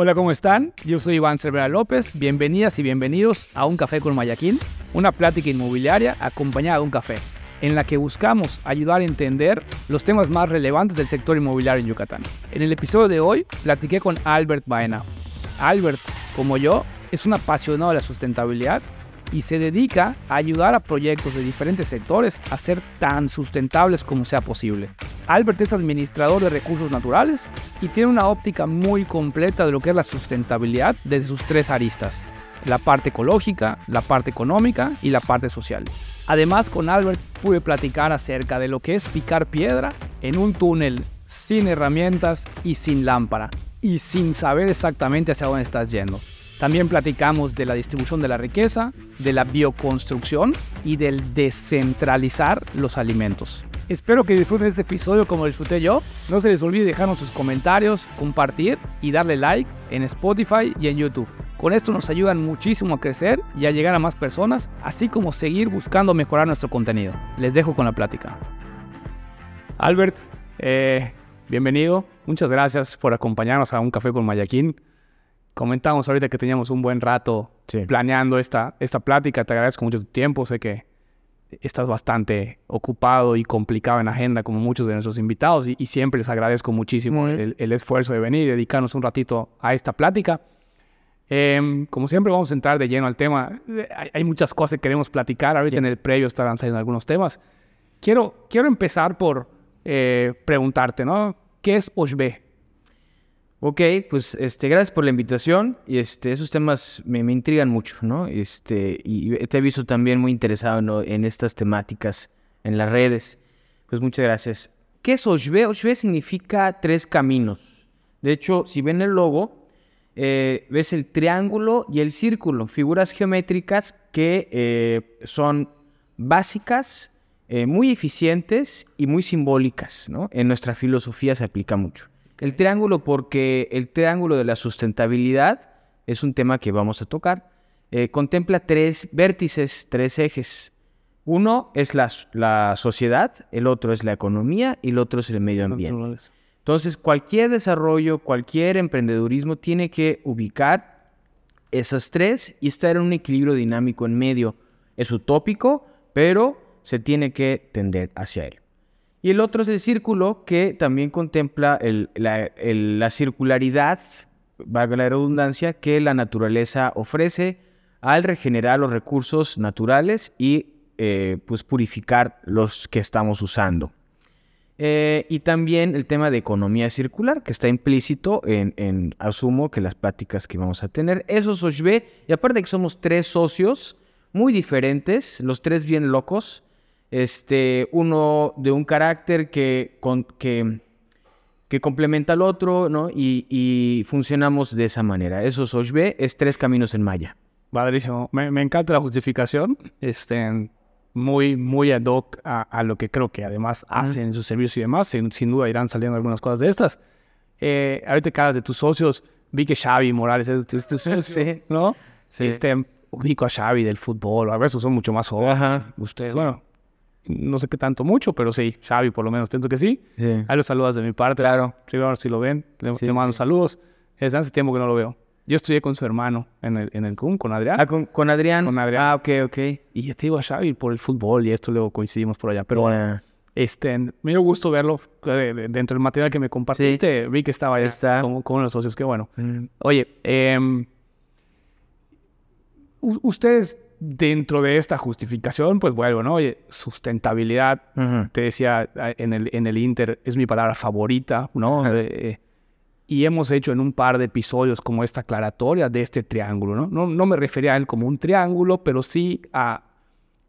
Hola, ¿cómo están? Yo soy Iván Cervera López. Bienvenidas y bienvenidos a Un Café con Mayaquín, una plática inmobiliaria acompañada de un café, en la que buscamos ayudar a entender los temas más relevantes del sector inmobiliario en Yucatán. En el episodio de hoy platiqué con Albert Baena. Albert, como yo, es un apasionado de la sustentabilidad y se dedica a ayudar a proyectos de diferentes sectores a ser tan sustentables como sea posible. Albert es administrador de recursos naturales y tiene una óptica muy completa de lo que es la sustentabilidad desde sus tres aristas, la parte ecológica, la parte económica y la parte social. Además, con Albert pude platicar acerca de lo que es picar piedra en un túnel sin herramientas y sin lámpara y sin saber exactamente hacia dónde estás yendo. También platicamos de la distribución de la riqueza, de la bioconstrucción y del descentralizar los alimentos. Espero que disfruten este episodio como disfruté yo. No se les olvide dejarnos sus comentarios, compartir y darle like en Spotify y en YouTube. Con esto nos ayudan muchísimo a crecer y a llegar a más personas, así como seguir buscando mejorar nuestro contenido. Les dejo con la plática. Albert, eh, bienvenido. Muchas gracias por acompañarnos a un café con Mayaquín. Comentamos ahorita que teníamos un buen rato planeando esta, esta plática. Te agradezco mucho tu tiempo. Sé que estás bastante ocupado y complicado en agenda como muchos de nuestros invitados y, siempre les agradezco muchísimo el, esfuerzo de venir y dedicarnos un ratito a esta plática. Em, como siempre vamos a entrar de lleno al tema. Hay, muchas cosas que queremos platicar. Ahorita en el previo estarán saliendo algunos temas. Quiero, quiero empezar por eh, preguntarte, ¿no? ¿Qué es OSHB? Ok, pues este, gracias por la invitación. Y este, esos temas me, intrigan mucho, ¿no? Este, y te he visto también muy interesado en estas temáticas en las redes. Pues muchas gracias. ¿Qué es Oshbe? Oshbe significa tres caminos. De hecho, si ven el logo, eh, ves el triángulo y el círculo, figuras geométricas que eh, son básicas, eh, muy eficientes y muy simbólicas, ¿no? En nuestra filosofía se aplica mucho. El triángulo, porque el triángulo de la sustentabilidad es un tema que vamos a tocar. Eh, contempla tres vértices, tres ejes. Uno es la, la, sociedad, el otro es la economía y el otro es el medio ambiente. Entonces, cualquier desarrollo, cualquier emprendedurismo tiene que ubicar esas tres y estar en un equilibrio dinámico en medio. Es utópico, pero se tiene que tender hacia él. Y el otro es el círculo que también contempla la, circularidad, valga la redundancia, que la naturaleza ofrece al regenerar los recursos naturales y eh, pues purificar los que estamos usando. Eh, y también el tema de economía circular, que está implícito en, asumo, que las pláticas que vamos a tener. Eso es OSHB, y aparte que somos tres socios muy diferentes, los tres bien locos, este, uno de un carácter que, que, que complementa al otro, ¿no? Y, funcionamos de esa manera. Eso es OSHB, es tres caminos en maya. Padrísimo. Me, me, encanta la justificación. Este, muy, muy ad hoc a, lo que creo que además hacen en su servicio y demás. Sin, duda irán saliendo algunas cosas de estas. Eh, ahorita que hablas de tus socios, vi que Xavi Morales es tu, socio, ¿no? Sí. Este, ubico a Xavi del fútbol, a veces son mucho más jóvenes. Ustedes, bueno, no sé qué tanto mucho, pero sí, Xavi por lo menos, pienso que sí. Ahí los saludas de mi parte. Claro. Ver si lo ven. Le, mando saludos. Es hace tiempo que no lo veo. Yo estudié con su hermano en el, en el CUM, con Adrián. Ah, ¿con, Adrián. Con Adrián. Ah, ok, ok. Y ya te digo a Xavi por el fútbol y esto luego coincidimos por allá. Pero bueno, este, me dio gusto verlo dentro del material que me compartiste. Vi que estaba allá Está. Como, como los socios. Qué bueno. Mm. Oye, eh, ustedes dentro de esta justificación, pues vuelvo, ¿no? Oye, sustentabilidad, te decía en el, en el Inter, es mi palabra favorita, ¿no? Eh, y hemos hecho en un par de episodios como esta aclaratoria de este triángulo, ¿no? No, no me refería a él como un triángulo, pero sí a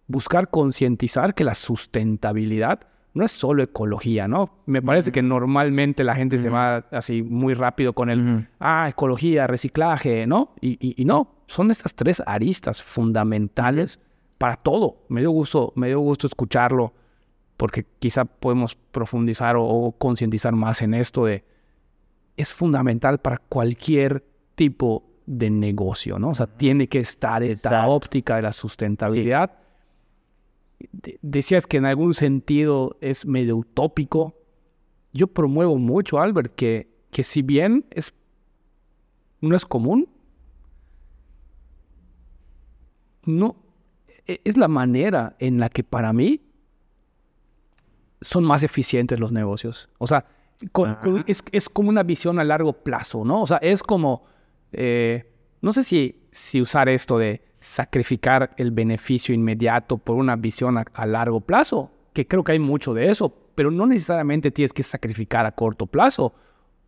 buscar concientizar que la sustentabilidad no es solo ecología, ¿no? Me parece que normalmente la gente se va así muy rápido con el, ah, ecología, reciclaje, ¿no? Y, y, no, son estas tres aristas fundamentales para todo. Me dio gusto, me dio gusto escucharlo porque quizá podemos profundizar o, concientizar más en esto de, es fundamental para cualquier tipo de negocio, ¿no? O sea, tiene que estar esta óptica de la sustentabilidad decías que en algún sentido es medio utópico. Yo promuevo mucho, Albert, que, que si bien es no es común. No, e, es la manera en la que para mí son más eficientes los negocios. O sea, es, como una visión a largo plazo, ¿no? O sea, es como, eh, no sé si, si usar esto de sacrificar el beneficio inmediato por una visión a, largo plazo, que creo que hay mucho de eso, pero no necesariamente tienes que sacrificar a corto plazo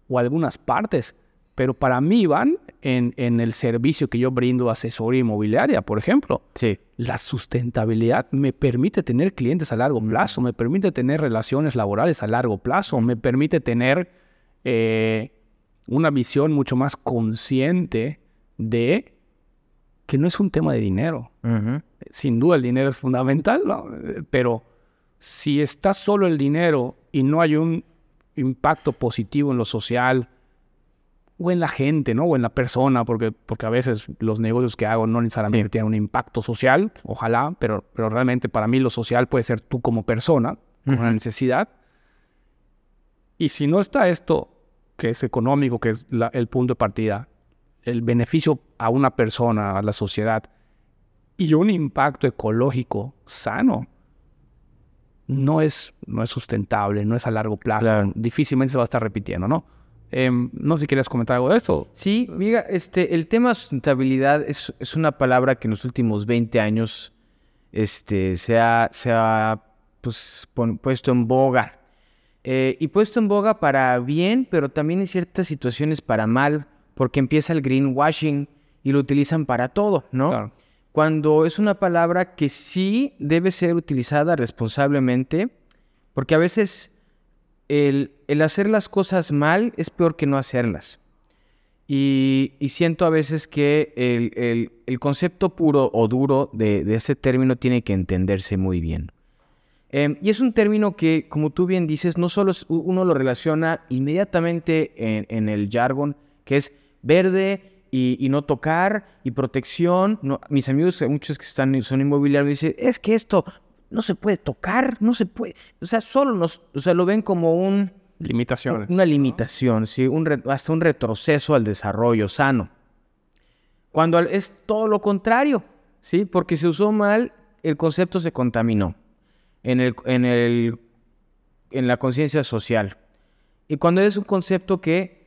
o algunas partes. Pero para mí van en, en el servicio que yo brindo asesoría inmobiliaria, por ejemplo. Sí. La sustentabilidad me permite tener clientes a largo mm. plazo, me permite tener relaciones laborales a largo plazo, me permite tener eh, una visión mucho más consciente de que no es un tema de dinero. Sin duda el dinero es fundamental, pero si está solo el dinero y no hay un impacto positivo en lo social o en la gente, ¿no? O en la persona, porque, porque a veces los negocios que hago no necesariamente tienen un impacto social, ojalá, pero, pero realmente para mí lo social puede ser tú como persona, una necesidad. Y si no está esto, que es económico, que es el punto de partida, el beneficio a una persona, a la sociedad, y un impacto ecológico sano, no es, no es sustentable, no es a largo plazo. Difícilmente se va a estar repitiendo, ¿no? Em, no sé si querías comentar algo de esto. Sí, mira, este, el tema sustentabilidad es, es, una palabra que en los últimos 20 años este, se ha, se ha pues, puesto en boga. Eh, y puesto en boga para bien, pero también en ciertas situaciones para mal porque empieza el greenwashing y lo utilizan para todo, ¿no? Cuando es una palabra que sí debe ser utilizada responsablemente, porque a veces el, hacer las cosas mal es peor que no hacerlas. Y, siento a veces que el, concepto puro o duro de, ese término tiene que entenderse muy bien. Em, y es un término que, como tú bien dices, no solo uno lo relaciona inmediatamente en, en el jargon, que es verde y, no tocar y protección. Mis amigos, muchos que están son inmobiliarios, dicen, es que esto no se puede tocar, no se puede, o sea, solo nos, o sea, lo ven como un... Limitación. Una limitación, sí, un hasta un retroceso al desarrollo sano. Cuando es todo lo contrario, ¿sí? Porque se usó mal, el concepto se contaminó en, el, en, el, en la conciencia social. Y cuando es un concepto que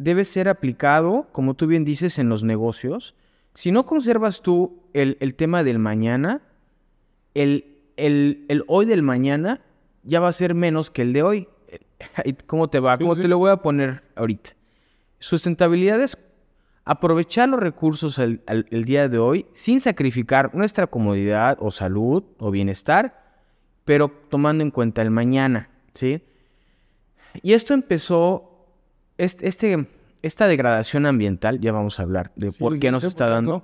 debe ser aplicado, como tú bien dices, en los negocios. Si no conservas tú el, tema del mañana, el, el, hoy del mañana ya va a ser menos que el de hoy. ¿Cómo te va? ¿Cómo te lo voy a poner ahorita? Sustentabilidad es aprovechar los recursos el, día de hoy sin sacrificar nuestra comodidad o salud o bienestar, pero tomando en cuenta el mañana, ¿sí? Y esto empezó este, esta degradación ambiental, ya vamos a hablar de por qué nos está dando,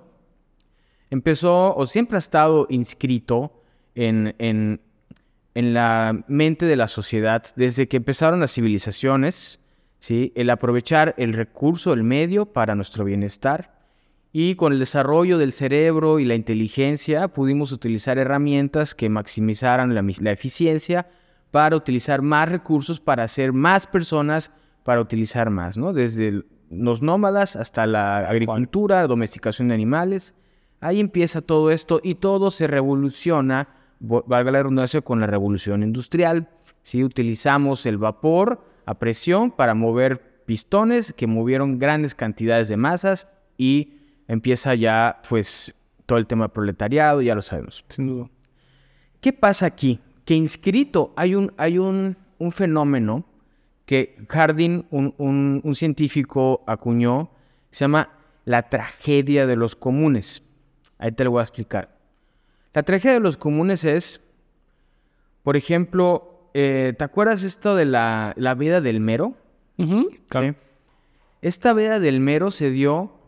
empezó o siempre ha estado inscrito en, en, en, la mente de la sociedad desde que empezaron las civilizaciones, ¿sí? el aprovechar el recurso, el medio para nuestro bienestar. Y con el desarrollo del cerebro y la inteligencia pudimos utilizar herramientas que maximizaran la, la eficiencia para utilizar más recursos para hacer más personas para utilizar más, ¿no? Desde los nómadas hasta la agricultura, domesticación de animales. Ahí empieza todo esto y todo se revoluciona, valga la redundancia, con la revolución industrial. ¿sí? Utilizamos el vapor a presión para mover pistones que movieron grandes cantidades de masas y empieza ya, pues, todo el tema proletariado, ya lo sabemos. Sin duda. ¿Qué pasa aquí? Que inscrito hay un, hay un, un fenómeno que Harding, un, científico, acuñó, se llama la tragedia de los comunes. Ahí te lo voy a explicar. La tragedia de los comunes es, por ejemplo, eh, ¿te acuerdas esto de la, vida del mero? Esta vida del mero se dio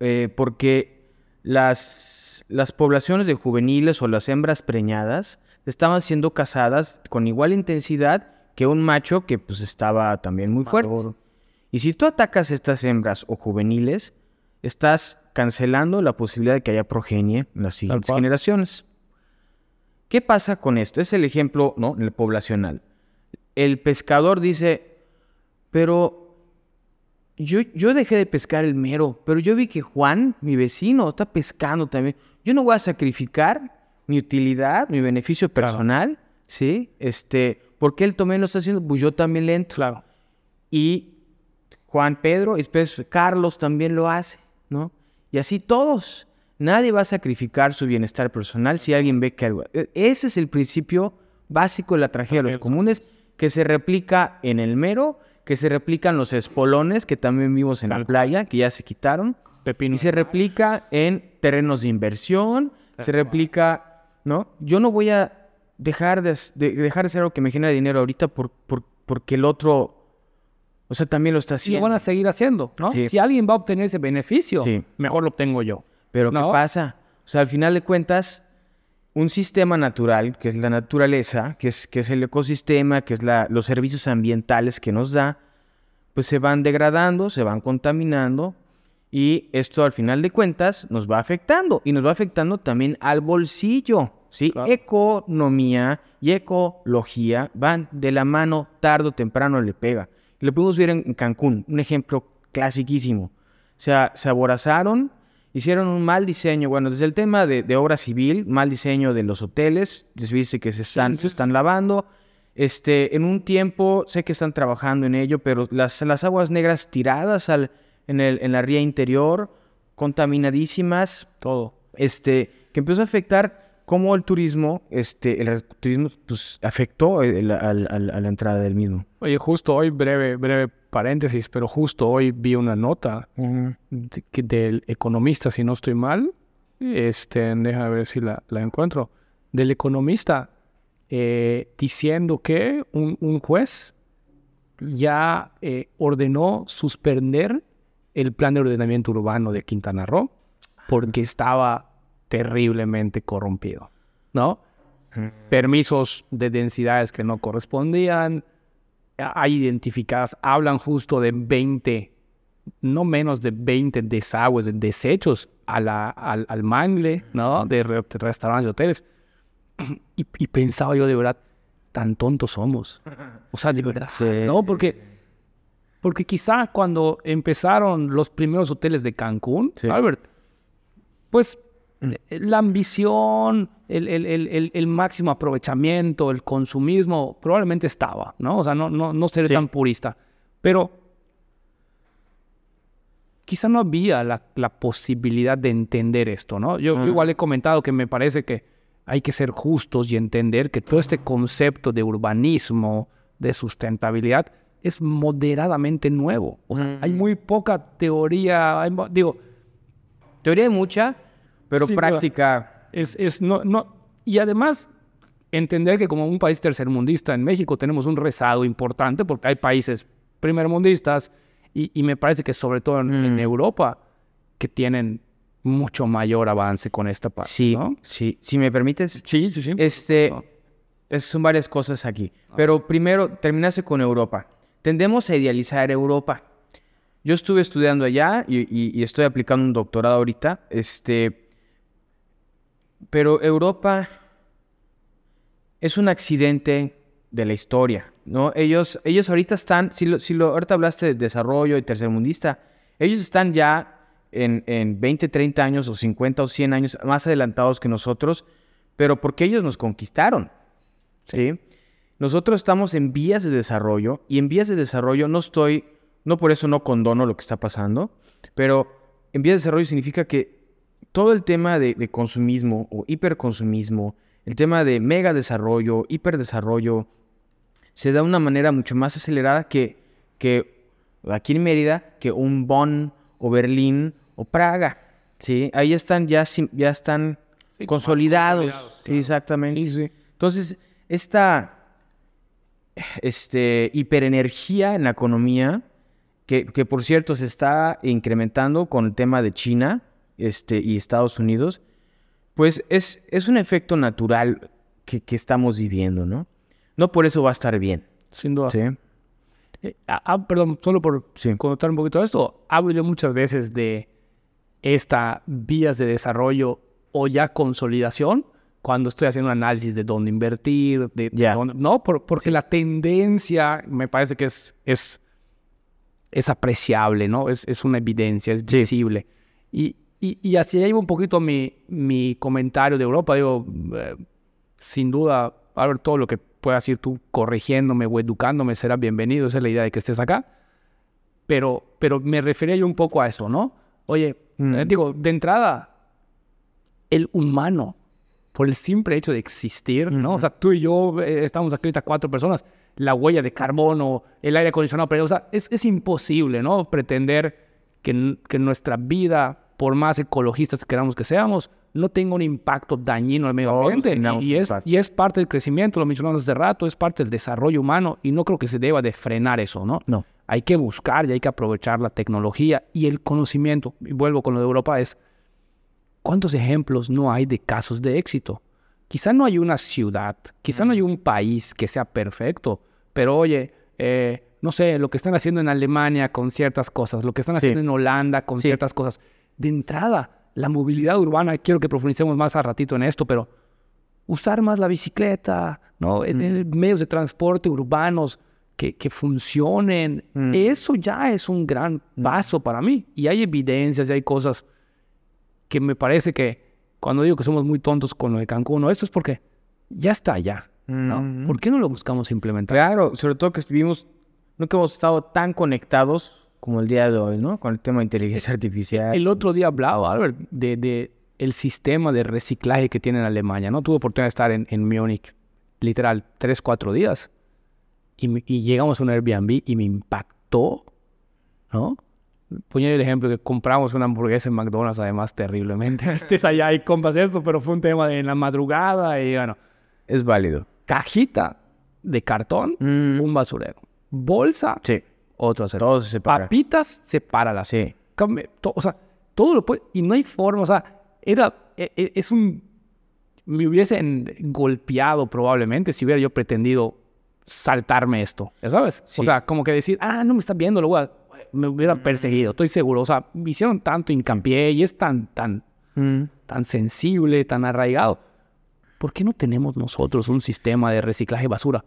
eh, porque las, las poblaciones de juveniles o las hembras preñadas estaban siendo cazadas con igual intensidad que un macho que pues estaba también muy fuerte. Y si tú atacas estas hembras o juveniles, estás cancelando la posibilidad de que haya progenie en las siguientes generaciones. ¿Qué pasa con esto? Es el ejemplo, ¿no? El poblacional. El pescador dice, pero yo, yo dejé de pescar el mero, pero yo vi que Juan, mi vecino, está pescando también. Yo no voy a sacrificar mi utilidad, mi beneficio personal, ¿sí? Este, porque él también lo está haciendo, pues yo también le entro. Claro. Y Juan Pedro, y después Carlos también lo hace, ¿no? Y así todos. Nadie va a sacrificar su bienestar personal si alguien ve que algo... e- Ese es el principio básico de la tragedia de los comunes, que se replica en el mero, que se replica en los espolones, que también vimos en la playa, que ya se quitaron. Pepino. Y se replica en terrenos de inversión, se replica, ¿no? Yo no voy a dejar de, de- dejar de hacer algo que me genera dinero ahorita por, por- porque el otro, o sea, también lo está Sí, lo haciendo. van a seguir haciendo, ¿no? Sí. Si alguien va a obtener ese beneficio, Sí. mejor lo obtengo yo. Pero ¿no? ¿qué pasa? O sea, al final de cuentas, un sistema natural, que es la naturaleza, que es, que es el ecosistema, que es la, los servicios ambientales que nos da, pues se van degradando, se van contaminando y esto al final de cuentas nos va afectando y nos va afectando también al bolsillo, ¿sí? Claro. Economía y ecología van de la mano, tarde o temprano le pega. Lo pudimos ver en Cancún, un ejemplo clasiquísimo. O sea, se aborazaron, hicieron un mal diseño, bueno, desde el tema de, de obra civil, mal diseño de los hoteles, les dice que se están, se están lavando. Este, en un tiempo, sé que están trabajando en ello, pero las, las aguas negras tiradas al, en, el, en la ría interior, contaminadísimas, Todo. este, que empezó a afectar cómo el turismo, este, el turismo, pues, afectó el- al- al- a la entrada del mismo. Oye, justo hoy, breve, breve paréntesis, pero justo hoy vi una nota de- que del economista, si no estoy mal, este, déjame ver si la, la encuentro, del economista eh, diciendo que un, un juez ya eh, ordenó suspender el plan de ordenamiento urbano de Quintana Roo porque estaba terriblemente corrompido, ¿no? Permisos de densidades que no correspondían, hay identificadas, hablan justo de 20, no menos de 20 desagües, de desechos a la- al, al mangle, ¿no? De, re- de restaurantes y hoteles. Y, y pensaba yo de verdad, tan tontos somos. O sea, de verdad, Sí, ¿no? Porque, porque quizá cuando empezaron los primeros hoteles de Cancún, Sí. Albert, pues la ambición, el, el- el- el- máximo aprovechamiento, el consumismo, probablemente estaba, ¿no? O sea, no, no, no seré Sí. tan purista. Pero quizá no había la, la posibilidad de entender esto, ¿no? Yo, yo Ajá. igual he comentado que me parece que hay que ser justos y entender que todo este concepto de urbanismo, de sustentabilidad, es moderadamente nuevo. O sea, hay muy poca teoría, hay digo, Teoría hay mucha, pero Sí, práctica. es, es no, no, y además entender que como un país tercermundista en México tenemos un rezado importante porque hay países primermundistas y, y me parece que sobre todo en, en Mm. Europa que tienen mucho mayor avance con esta parte. Sí, ¿no? sí. Si me permites, Sí, sí, sí. este, No. es- son varias cosas aquí. Pero primero, terminaste con Europa. Tendemos a idealizar Europa. Yo estuve estudiando allá y, y- y estoy aplicando un doctorado ahorita. Este, pero Europa es un accidente de la historia, ¿no? Ellos, ellos ahorita están, si lo, si lo, ahorita hablaste de desarrollo y tercermundista, ellos están ya en, en 20, 30 años o 50 o 100 años más adelantados que nosotros, pero porque ellos nos conquistaron, ¿sí? Nosotros estamos en vías de desarrollo y en vías de desarrollo no estoy, no por eso no condono lo que está pasando, pero en vías de desarrollo significa que todo el tema de, de consumismo o hiperconsumismo, el tema de mega desarrollo, hiperdesarrollo, se da de una manera mucho más acelerada que, que aquí en Mérida, que un Bonn o Berlín o Praga. ¿sí? Ahí están ya, ya están Sí, consolidados. consolidados, Sí, claro. exactamente. Sí, sí. Entonces, esta este, hiperenergía en la economía, que, que por cierto se está incrementando con el tema de China este, y Estados Unidos, pues es, es un efecto natural que, que estamos viviendo, ¿no? No por eso va a estar bien. Sin duda. ¿sí? Eh, ah, ah, perdón, solo por Sí. contar un poquito de esto, hablo yo muchas veces de esta vías de desarrollo o ya consolidación cuando estoy haciendo un análisis de dónde invertir, de dónde- no, Por- porque la tendencia me parece que es, es es apreciable, ¿no? Es, es una evidencia, es visible. Y, y, y, así iba un poquito mi, mi comentario de Europa. Digo, eh, sin duda, a ver, todo lo que puedas ir tú corrigiéndome o educándome será bienvenido. Esa es la idea de que estés acá. Pero, pero me refería yo un poco a eso, ¿no? Oye, mm. eh, digo, de entrada, el humano, por el simple hecho de existir, ¿no? O sea, tú y yo eh, estamos aquí ahorita cuatro personas, la huella de carbono, el aire acondicionado, pero, o sea, es, es imposible, ¿no? Pretender que, que nuestra vida, por más ecologistas que queramos que seamos, no tenga un impacto dañino al medio ambiente. y, es, y es parte del crecimiento, lo mencionamos hace rato, es parte del desarrollo humano y no creo que se deba de frenar eso, ¿no? No. Hay que buscar y hay que aprovechar la tecnología y el conocimiento. Y vuelvo con lo de Europa, es cuántos ejemplos no hay de casos de éxito. Quizá no hay una ciudad, quizá no hay un país que sea perfecto, pero oye, eh, no sé, lo que están haciendo en Alemania con ciertas cosas, lo que están haciendo en Holanda con ciertas cosas. De entrada, la movilidad urbana, quiero que profundicemos más a ratito en esto, pero usar más la bicicleta, ¿no? En, medios de transporte urbanos que, que funcionen, mm. eso ya es un gran mm. paso para mí. Y hay evidencias y hay cosas que me parece que cuando digo que somos muy tontos con lo de Cancún, ¿no? esto es porque ya está allá, ¿no? Mm. ¿Por qué no lo buscamos implementar? Claro, sobre todo que estuvimos, nunca hemos estado tan conectados como el día de hoy, ¿no? Con el tema de inteligencia artificial. El otro día hablaba, Albert, de, de el sistema de reciclaje que tiene en Alemania, ¿no? Tuve oportunidad de estar en, en Múnich, literal, tres, cuatro días. Y, y, llegamos a un Airbnb y me impactó, ¿no? Ponía el ejemplo que compramos una hamburguesa en McDonald's, además, terriblemente. Estés allá y compras esto, pero fue un tema de en la madrugada y bueno. Es válido. Cajita de cartón, mm. un basurero. Bolsa, sí otro hacer. Todo se separa. Papitas, sepáralas. Sí. o sea, todo lo puede. Y no hay forma, o sea, era. E, e, es un. Me hubiesen golpeado probablemente si hubiera yo pretendido saltarme esto, ¿ya sabes? O sea, como que decir, ah, no me estás viendo, lo voy a, me hubieran mm. perseguido, estoy seguro. O sea, me hicieron tanto hincapié y es tan, tan, mm. tan sensible, tan arraigado. ¿Por qué no tenemos nosotros un sistema de reciclaje de basura?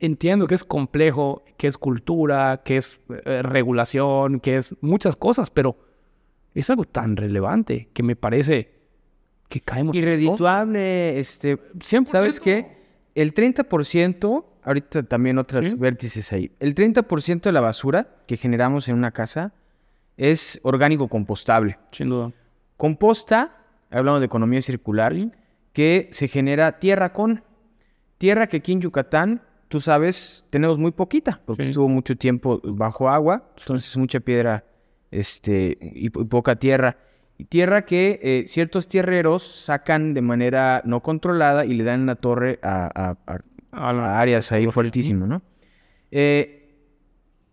Entiendo que es complejo, que es cultura, que es eh, regulación, que es muchas cosas, pero es algo tan relevante que me parece que caemos... Irredituable, este, siempre, ¿sabes qué? El 30%, ahorita también otras vértices ahí, el 30% de la basura que generamos en una casa es orgánico compostable. Sin duda. Composta, hablando de economía circular, que se genera tierra con. Tierra que aquí en Yucatán tú sabes, tenemos muy poquita, porque estuvo mucho tiempo bajo agua, entonces mucha piedra este, y, poca tierra. Y tierra que eh, ciertos tierreros sacan de manera no controlada y le dan la torre a, áreas ahí fuertísimas, ¿no? Eh,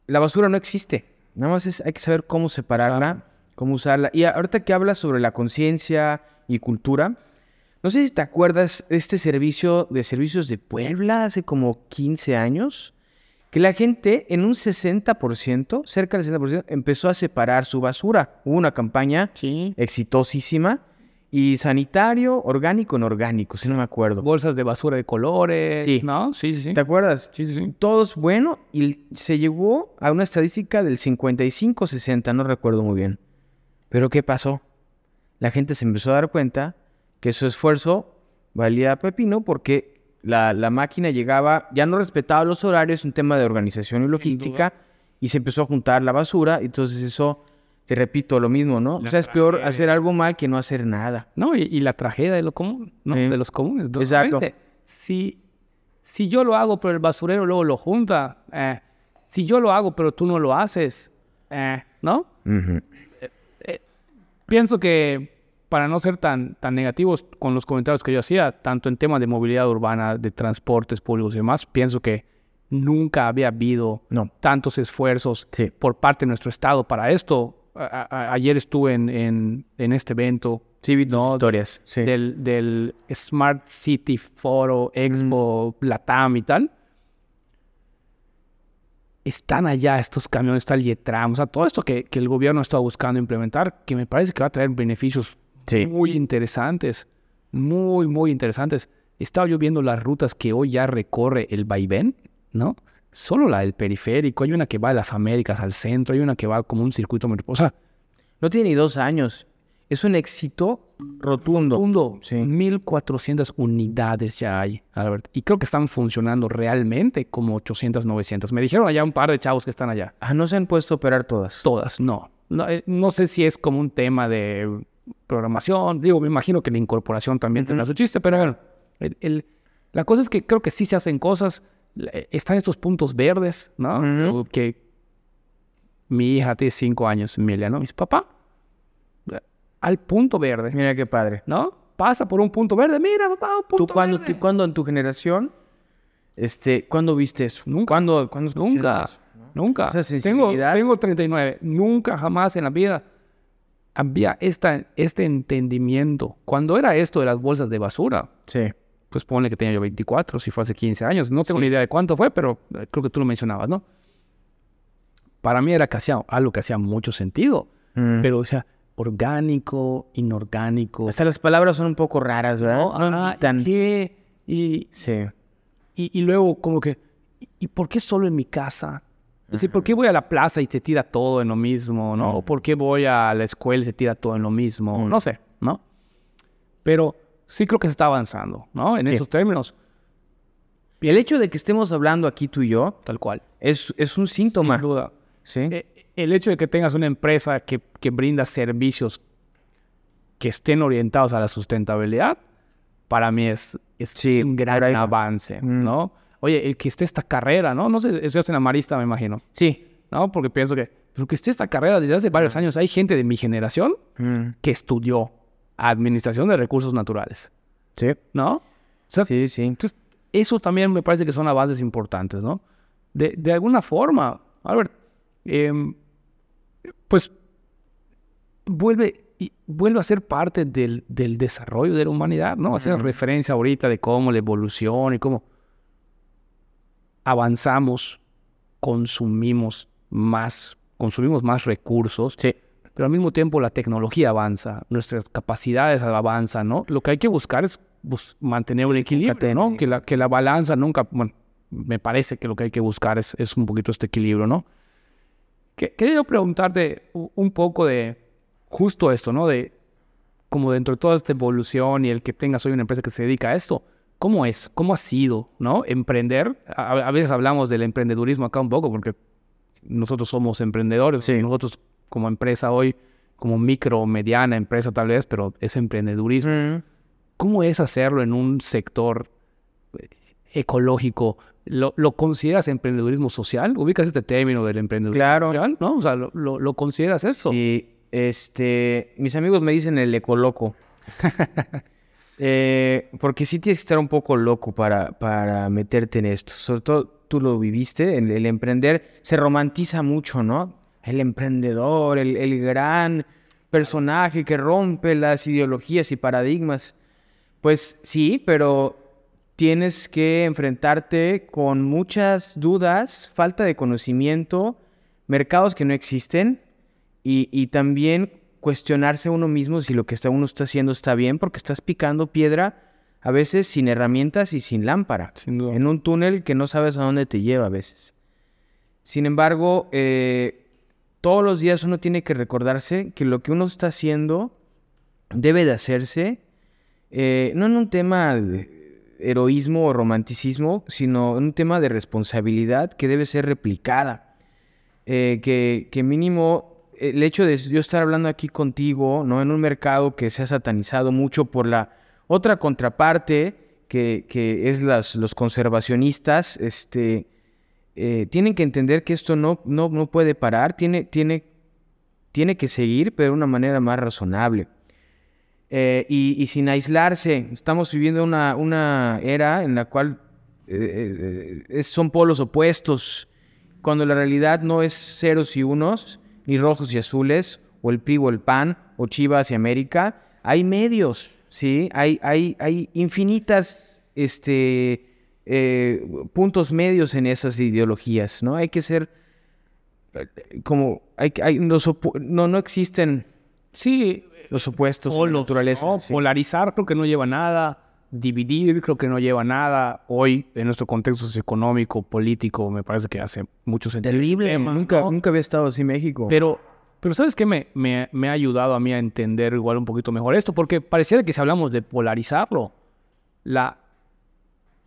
la basura no existe. Nada más es, hay que saber cómo separarla, cómo usarla. Y ahorita que hablas sobre la conciencia y cultura, no sé si te acuerdas de este servicio de servicios de Puebla hace como 15 años, que la gente en un 60%, cerca del 60%, empezó a separar su basura. Hubo una campaña exitosísima y sanitario, orgánico, no orgánico, si no me acuerdo. Bolsas de basura de colores, sí. ¿no? Sí, sí, sí. ¿Te acuerdas? Sí, sí, sí. Todos bueno y se llegó a una estadística del 55-60, no recuerdo muy bien. Pero ¿qué pasó? La gente se empezó a dar cuenta que su esfuerzo valía pepino porque la, máquina llegaba, ya no respetaba los horarios, un tema de organización y logística, y se empezó a juntar la basura, entonces eso, te repito, lo mismo, ¿no? o sea, es peor hacer algo mal que no hacer nada. No, y, la tragedia de lo común, ¿no? De los comunes. Exacto. Si, si yo lo hago, pero el basurero luego lo junta, eh, si yo lo hago, pero tú no lo haces, eh, ¿no? Eh, pienso que para no ser tan, tan negativos con los comentarios que yo hacía, tanto en temas de movilidad urbana, de transportes públicos y demás, pienso que nunca había habido tantos esfuerzos por parte de nuestro Estado para esto. ayer estuve en, en, este evento sí, ¿no? historias del, del, Smart City Foro Expo Latam y tal. Están allá estos camiones, está el Yetram, o sea, todo esto que, que el gobierno está buscando implementar, que me parece que va a traer beneficios muy interesantes, muy, muy interesantes. Estaba yo viendo las rutas que hoy ya recorre el vaivén, ¿no? solo la del periférico, hay una que va de las Américas al centro, hay una que va como un circuito O sea, no tiene ni dos años. Es un éxito rotundo. Rotundo. Sí. 1.400 unidades ya hay, Albert. Y creo que están funcionando realmente como 800, 900. Me dijeron allá un par de chavos que están allá. Ah, no se han puesto a operar todas. Todas, no. No, eh, no sé si es como un tema de programación. Digo, me imagino que la incorporación también tendrá su chiste, pero bueno, el, la cosa es que creo que sí se hacen cosas. Están estos puntos verdes, ¿no? Que mi hija tiene cinco años, Emilia, ¿no? Mis papá, al punto verde. Mira qué padre. ¿No? Pasa por un punto verde. Mira, papá, un punto ¿Tú cuando, verde. ¿Tú cuando en tu generación, este, cuándo viste eso? Nunca. ¿Cuándo, cuándo Nunca. eso? Nunca. Esa Tengo, tengo 39. Nunca jamás en la vida había esta, este entendimiento. Cuando era esto de las bolsas de basura, Sí. pues ponle que tenía yo 24, si fue hace 15 años. No tengo ni idea de cuánto fue, pero eh, creo que tú lo mencionabas, ¿no? Para mí era que hacía algo que hacía mucho sentido. Mm. Pero, o sea, orgánico, inorgánico. Hasta las palabras son un poco raras, ¿verdad? ¿no? Invitan. ¿y qué? Y, Sí. y, y luego como que, ¿y- ¿y por qué solo en mi casa? Decir, ¿por qué voy a la plaza y se tira todo en lo mismo, no? ¿O por qué voy a la escuela y se tira todo en lo mismo? No sé, ¿no? Pero sí creo que se está avanzando, ¿no? En Sí. esos términos, Y el hecho de que estemos hablando aquí tú y yo tal cual. es, es un síntoma. Sin duda. Sí. Eh, el hecho de que tengas una empresa que, que brinda servicios que estén orientados a la sustentabilidad, para mí es, es Sí, un gran avance, Mm. ¿no? Oye, el que esté esta carrera, ¿no? No sé, eso es en la marista, me imagino, sí. ¿no? Porque pienso que, pero que esté esta carrera desde hace varios años, hay gente de mi generación Mm. que estudió administración de recursos naturales, Sí. ¿no? O sea, Sí, sí. entonces, eso también me parece que son avances importantes, ¿no? De, de alguna forma, Albert, em, pues vuelve, y- vuelve a ser parte del, del desarrollo de la humanidad, ¿no? Hacer referencia ahorita de cómo la evolución y cómo avanzamos, consumimos más, consumimos más recursos, Sí. pero al mismo tiempo la tecnología avanza, nuestras capacidades avanzan, ¿no? Lo que hay que buscar es bus- mantener un equilibrio, ¿no? Que la, que la balanza nunca, bueno, me parece que lo que hay que buscar es, es un poquito este equilibrio, ¿no? Que- quería preguntarte un poco de justo esto, ¿no? De como dentro de toda esta evolución y el que tengas hoy una empresa que se dedica a esto, ¿cómo es? ¿Cómo ha sido, ¿no? Emprender. A, a veces hablamos del emprendedurismo acá un poco porque nosotros somos emprendedores, Sí. nosotros como empresa hoy, como micro o mediana empresa tal vez, pero es emprendedurismo. Mm. ¿Cómo es hacerlo en un sector ecológico? ¿Lo, lo consideras emprendedurismo social? ¿Ubicas este término del emprendedurismo Claro. social? ¿No? O sea, ¿lo, lo, lo consideras eso? Sí, este, mis amigos me dicen el ecoloco. Eh, porque sí tienes que estar un poco loco para, para meterte en esto. Sobre todo tú lo viviste, el, el emprender se romantiza mucho, ¿no? El emprendedor, el, el gran personaje que rompe las ideologías y paradigmas. Pues sí, pero tienes que enfrentarte con muchas dudas, falta de conocimiento, mercados que no existen y, y también cuestionarse uno mismo si lo que está uno está haciendo está bien, porque estás picando piedra a veces sin herramientas y sin lámpara, Sin duda. en un túnel que no sabes a dónde te lleva a veces. Sin embargo, eh, todos los días uno tiene que recordarse que lo que uno está haciendo debe de hacerse, eh, no en un tema de heroísmo o romanticismo, sino en un tema de responsabilidad que debe ser replicada. Eh, que, que mínimo el hecho de yo estar hablando aquí contigo, ¿no? En un mercado que se ha satanizado mucho por la otra contraparte, que, que es las, los conservacionistas, este, eh, tienen que entender que esto no, no, no puede parar, tiene, tiene, tiene que seguir, pero de una manera más razonable. Eh, y, sin aislarse, estamos viviendo una, una era en la cual eh, son polos opuestos, cuando la realidad no es ceros y unos, ni rojos y azules, o el PRI o el PAN, o Chivas y América, hay medios, ¿sí? Hay, hay, hay infinitas este, eh, puntos medios en esas ideologías, ¿no? Hay que ser como, hay, hay, los no, no existen Sí, los opuestos la polos, naturaleza. ¿no? sí. Polarizar creo que no lleva nada. Dividir creo que no lleva a nada. Hoy, en nuestro contexto socioeconómico, político, me parece que hace mucho sentido. Terrible. tema, nunca, ¿no? nunca había estado así México. Pero, pero ¿sabes qué? Me, me, me ha ayudado a mí a entender igual un poquito mejor esto, porque pareciera que si hablamos de polarizarlo, la,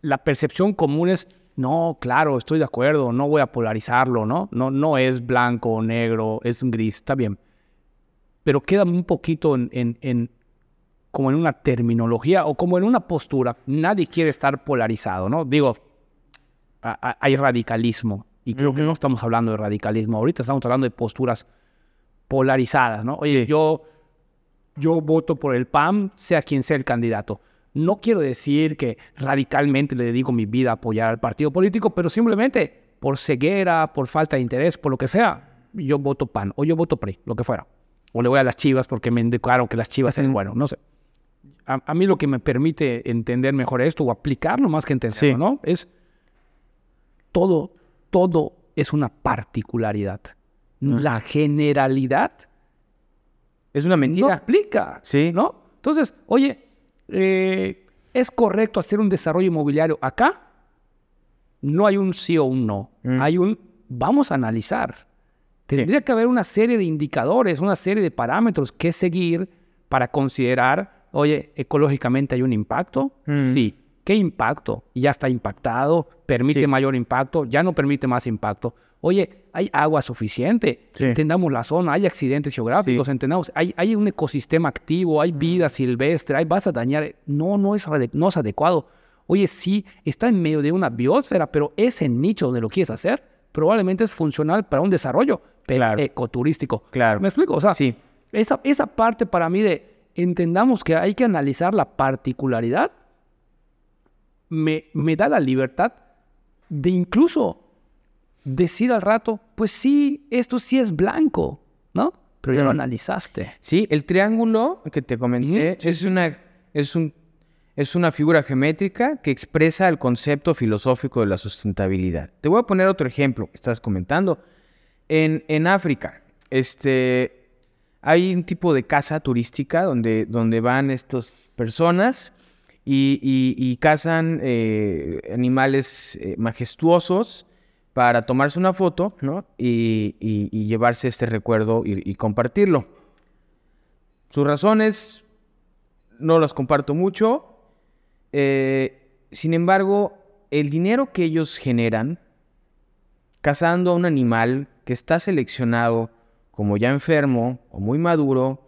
la percepción común es, no, claro, estoy de acuerdo, no voy a polarizarlo, ¿no? No, no es blanco o negro, es gris, está bien. Pero queda un poquito en, en- en- como en una terminología o como en una postura. Nadie quiere estar polarizado, ¿no? Digo, a- a- hay radicalismo. Y creo que no estamos hablando de radicalismo. Ahorita estamos hablando de posturas polarizadas, ¿no? Oye, Sí. yo, yo voto por el PAN, sea quien sea el candidato. No quiero decir que radicalmente le dedico mi vida a apoyar al partido político, pero simplemente por ceguera, por falta de interés, por lo que sea, yo voto PAN o yo voto PRI, lo que fuera. O le voy a las chivas porque me indicaron que las chivas eran bueno, no sé. A, a mí lo que me permite entender mejor esto o aplicarlo más que entenderlo, Sí. ¿no? Es todo, todo es una particularidad. La generalidad es una no mentira. aplica. Sí. ¿No? Entonces, oye, eh, ¿es correcto hacer un desarrollo inmobiliario acá? No hay un sí o un no. Mm. Hay un vamos a analizar. Tendría que haber una serie de indicadores, una serie de parámetros que seguir para considerar, oye, ecológicamente hay un impacto. Mm. Sí. ¿Qué impacto? Ya está impactado, permite Sí. mayor impacto, ya no permite más impacto. Oye, hay agua suficiente, Sí. entendamos la zona, hay accidentes geográficos, Sí. entendamos, hay, hay un ecosistema activo, hay vida silvestre, hay, vas a dañar. No, no es, no es adecuado. Oye, sí, está en medio de una biosfera, pero ese nicho donde lo quieres hacer probablemente es funcional para un desarrollo Claro. ecoturístico. Claro. ¿Me explico? O sea, Sí. esa, esa parte para mí de entendamos que hay que analizar la particularidad me, me da la libertad de incluso decir al rato, pues sí, esto sí es blanco, ¿no? Pero ya lo Ujú. analizaste. Sí, el triángulo que te comenté sí, es, una, es, un, es una figura geométrica que expresa el concepto filosófico de la sustentabilidad. Te voy a poner otro ejemplo que estás comentando. En, en África, este, hay un tipo de casa turística donde, donde van estas personas y, y- cazan eh, animales eh, majestuosos para tomarse una foto, ¿no? Y, y- llevarse este recuerdo y, y compartirlo. Sus razones no las comparto mucho. eh, sin embargo, el dinero que ellos generan cazando a un animal que está seleccionado como ya enfermo o muy maduro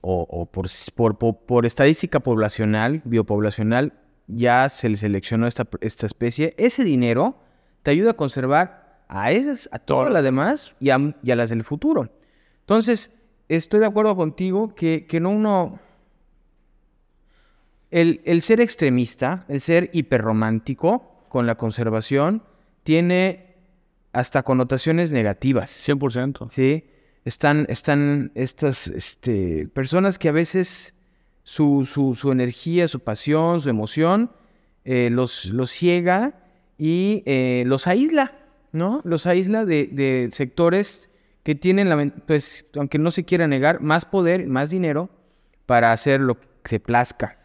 o, o por, s- por- por- por estadística poblacional, biopoblacional, ya se le seleccionó esta, esta especie, ese dinero te ayuda a conservar a esas, a todas las demás y a, y a las del futuro. Entonces, estoy de acuerdo contigo que, que no uno... El, el ser extremista, el ser hiperromántico con la conservación, tiene hasta connotaciones negativas. 100%. ¿sí? Están, están estas este, personas que a veces su, su- su energía, su pasión, su emoción eh, los, los ciega y eh, los aísla, ¿no? Los aísla de, de sectores que tienen, la, pues, aunque no se quiera negar, más poder, más dinero para hacer lo que se plazca.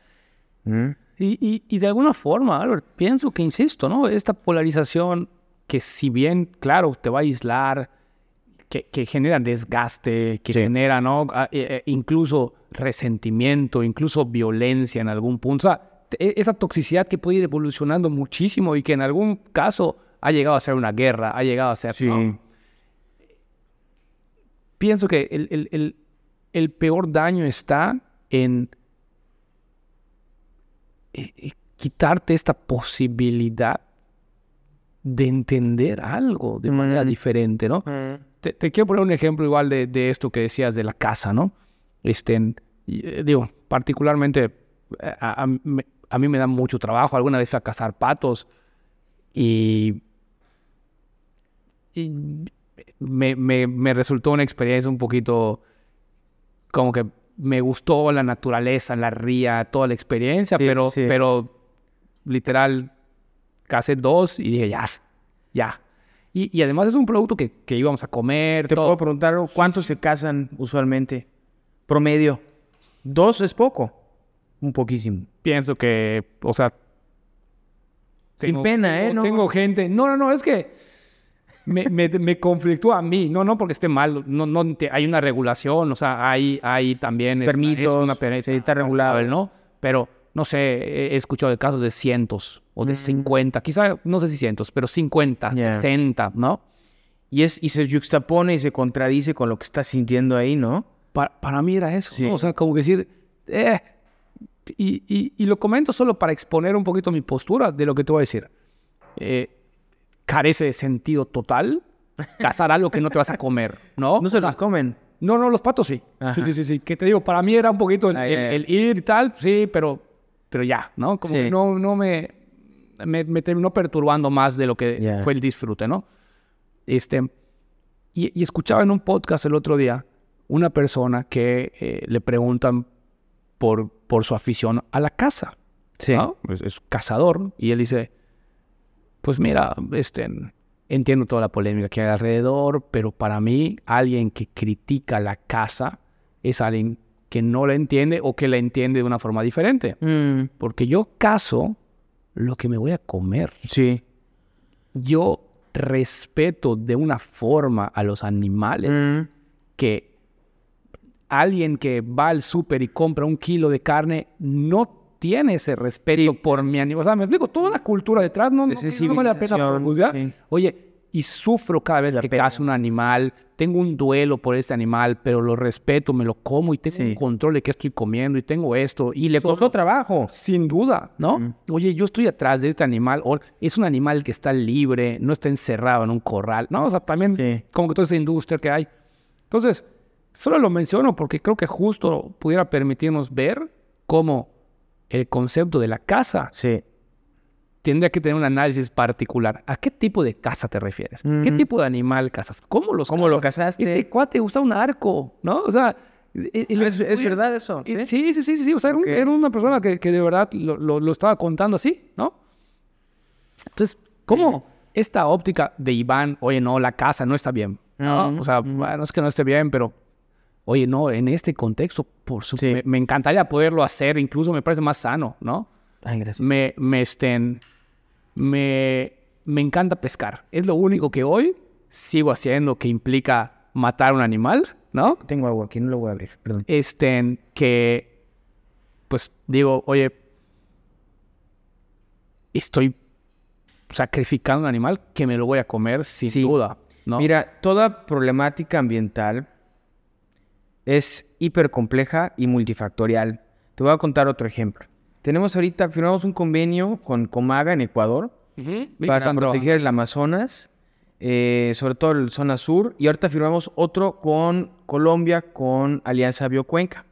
¿Mm? Y, y- y de alguna forma, Albert, pienso que, insisto, ¿no? Esta polarización que si bien, claro, te va a aislar, que, que genera desgaste, que Sí. genera, ¿no? Ah, eh, eh, incluso resentimiento, incluso violencia en algún punto. O sea, e- esa toxicidad que puede ir evolucionando muchísimo y que en algún caso ha llegado a ser una guerra, ha llegado a ser... ¿no? Pienso que el, el- el- el peor daño está en eh, eh, quitarte esta posibilidad de entender algo de manera Mm. diferente, ¿no? Te, te quiero poner un ejemplo igual de, de esto que decías de la casa, ¿no? Este, eh, digo, particularmente eh, a, a me- a mí me da mucho trabajo. Alguna vez fui a cazar patos y, y me, me- me resultó una experiencia un poquito como que me gustó la naturaleza, la ría, toda la experiencia, Sí, pero, sí. pero literal casé dos y dije ya, ya. Y, y además es un producto que, que íbamos a comer. Te todo. puedo preguntar cuántos se casan usualmente. Promedio. Dos es poco. Un poquísimo. pienso que, o sea... Sin pena, ¿eh? No. Tengo gente... No, no, no, es que me, me, me conflictúa a mí. No, no porque esté mal. No, no, te- hay una regulación, o sea, hay, hay también... es- Permisos, es una pena- sí, está regulado. ¿no? Pero, no sé, he he escuchado de casos de cientos o Mm. de 50, quizá, no sé si cientos, pero 50, Ya. 60, ¿no? Y, es, y se juxtapone y se contradice con lo que estás sintiendo ahí, ¿no? Pa- para mí era eso, Sí. ¿no? O sea, como decir, eh, y, y- y lo comento solo para exponer un poquito mi postura de lo que te voy a decir. Eh, carece de sentido total cazar algo que no te vas a comer, ¿no? No se O sea, los comen. no, no, los patos sí. Ajá. Sí, sí, sí, sí. Que te digo, para mí era un poquito el, Ay, el- el ir y tal, sí, pero, pero ya, ¿no? Como Sí. que no, no me, me, me terminó perturbando más de lo que fue el disfrute, ¿no? Este, y, y escuchaba en un podcast el otro día una persona que eh, le preguntan por, por su afición a la caza. Sí. ¿no? Es, es cazador. Y él dice, pues mira, este, entiendo toda la polémica que hay alrededor, pero para mí alguien que critica la caza es alguien que no la entiende o que la entiende de una forma diferente. Mm, Porque yo cazo lo que me voy a comer. sí. Yo respeto de una forma a los animales Mm, que alguien que va al súper y compra un kilo de carne no tiene ese respeto Sí. por mi animal. O sea, me explico, toda una cultura detrás, no, no, no vale la pena sí. Oye, y sufro cada vez La que pena. cazo un animal, tengo un duelo por este animal, pero lo respeto, me lo como y tengo Sí. un control de qué estoy comiendo y tengo esto. Y le costó trabajo. sin duda, ¿no? Oye, yo estoy atrás de este animal, o es un animal que está libre, no está encerrado en un corral, ¿no? O sea, también Sí. como que toda esa industria que hay. Entonces, solo lo menciono porque creo que justo pudiera permitirnos ver cómo el concepto de la casa Sí. Tendría que tener un análisis particular. ¿A qué tipo de casa te refieres? ¿Qué tipo de animal cazas? ¿Cómo los ¿Cómo lo cazas? cazaste? Este cuate usa un arco, ¿no? O sea... el- ¿Es, es verdad eso? ¿Sí? Sí, sí, sí, sí. O sea, era, un- Ok. era una persona que, que de verdad lo, lo- lo estaba contando así, ¿no? Entonces, ¿cómo esta óptica de Iván, oye, no, la casa no está bien? ¿no? O sea, bueno, es que no esté bien, pero, oye, no, en este contexto, por su, Sí. me, me encantaría poderlo hacer, incluso me parece más sano, ¿no? Ay, gracias. Me, me, estén, me, me encanta pescar. Es lo único que hoy sigo haciendo que implica matar un animal, ¿no? Tengo agua aquí, no lo voy a abrir, perdón. este, que, pues digo, oye, estoy sacrificando un animal que me lo voy a comer sin Sí. duda, ¿no? Mira, toda problemática ambiental es hipercompleja y multifactorial. Te voy a contar otro ejemplo. Tenemos ahorita, firmamos un convenio con Comaga en Ecuador para proteger el Amazonas, eh, sobre todo la zona sur, y ahorita firmamos otro con Colombia, con Alianza Biocuenca.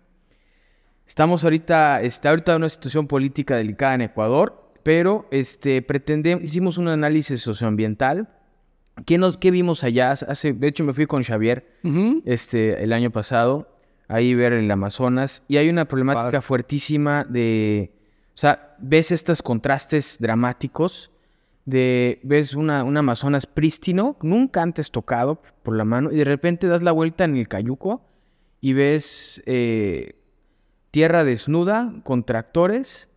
Estamos ahorita, está ahorita en una situación política delicada en Ecuador, pero este, pretendemos, hicimos un análisis socioambiental. ¿Qué, nos, ¿Qué vimos allá? Hace, de hecho, me fui con Xavier este, el año pasado, ahí ver el Amazonas, y hay una problemática Padre. fuertísima de, o sea, ves estos contrastes dramáticos, de, ves una, un Amazonas prístino, nunca antes tocado por la mano, y de repente das la vuelta en el cayuco y ves eh, tierra desnuda con tractores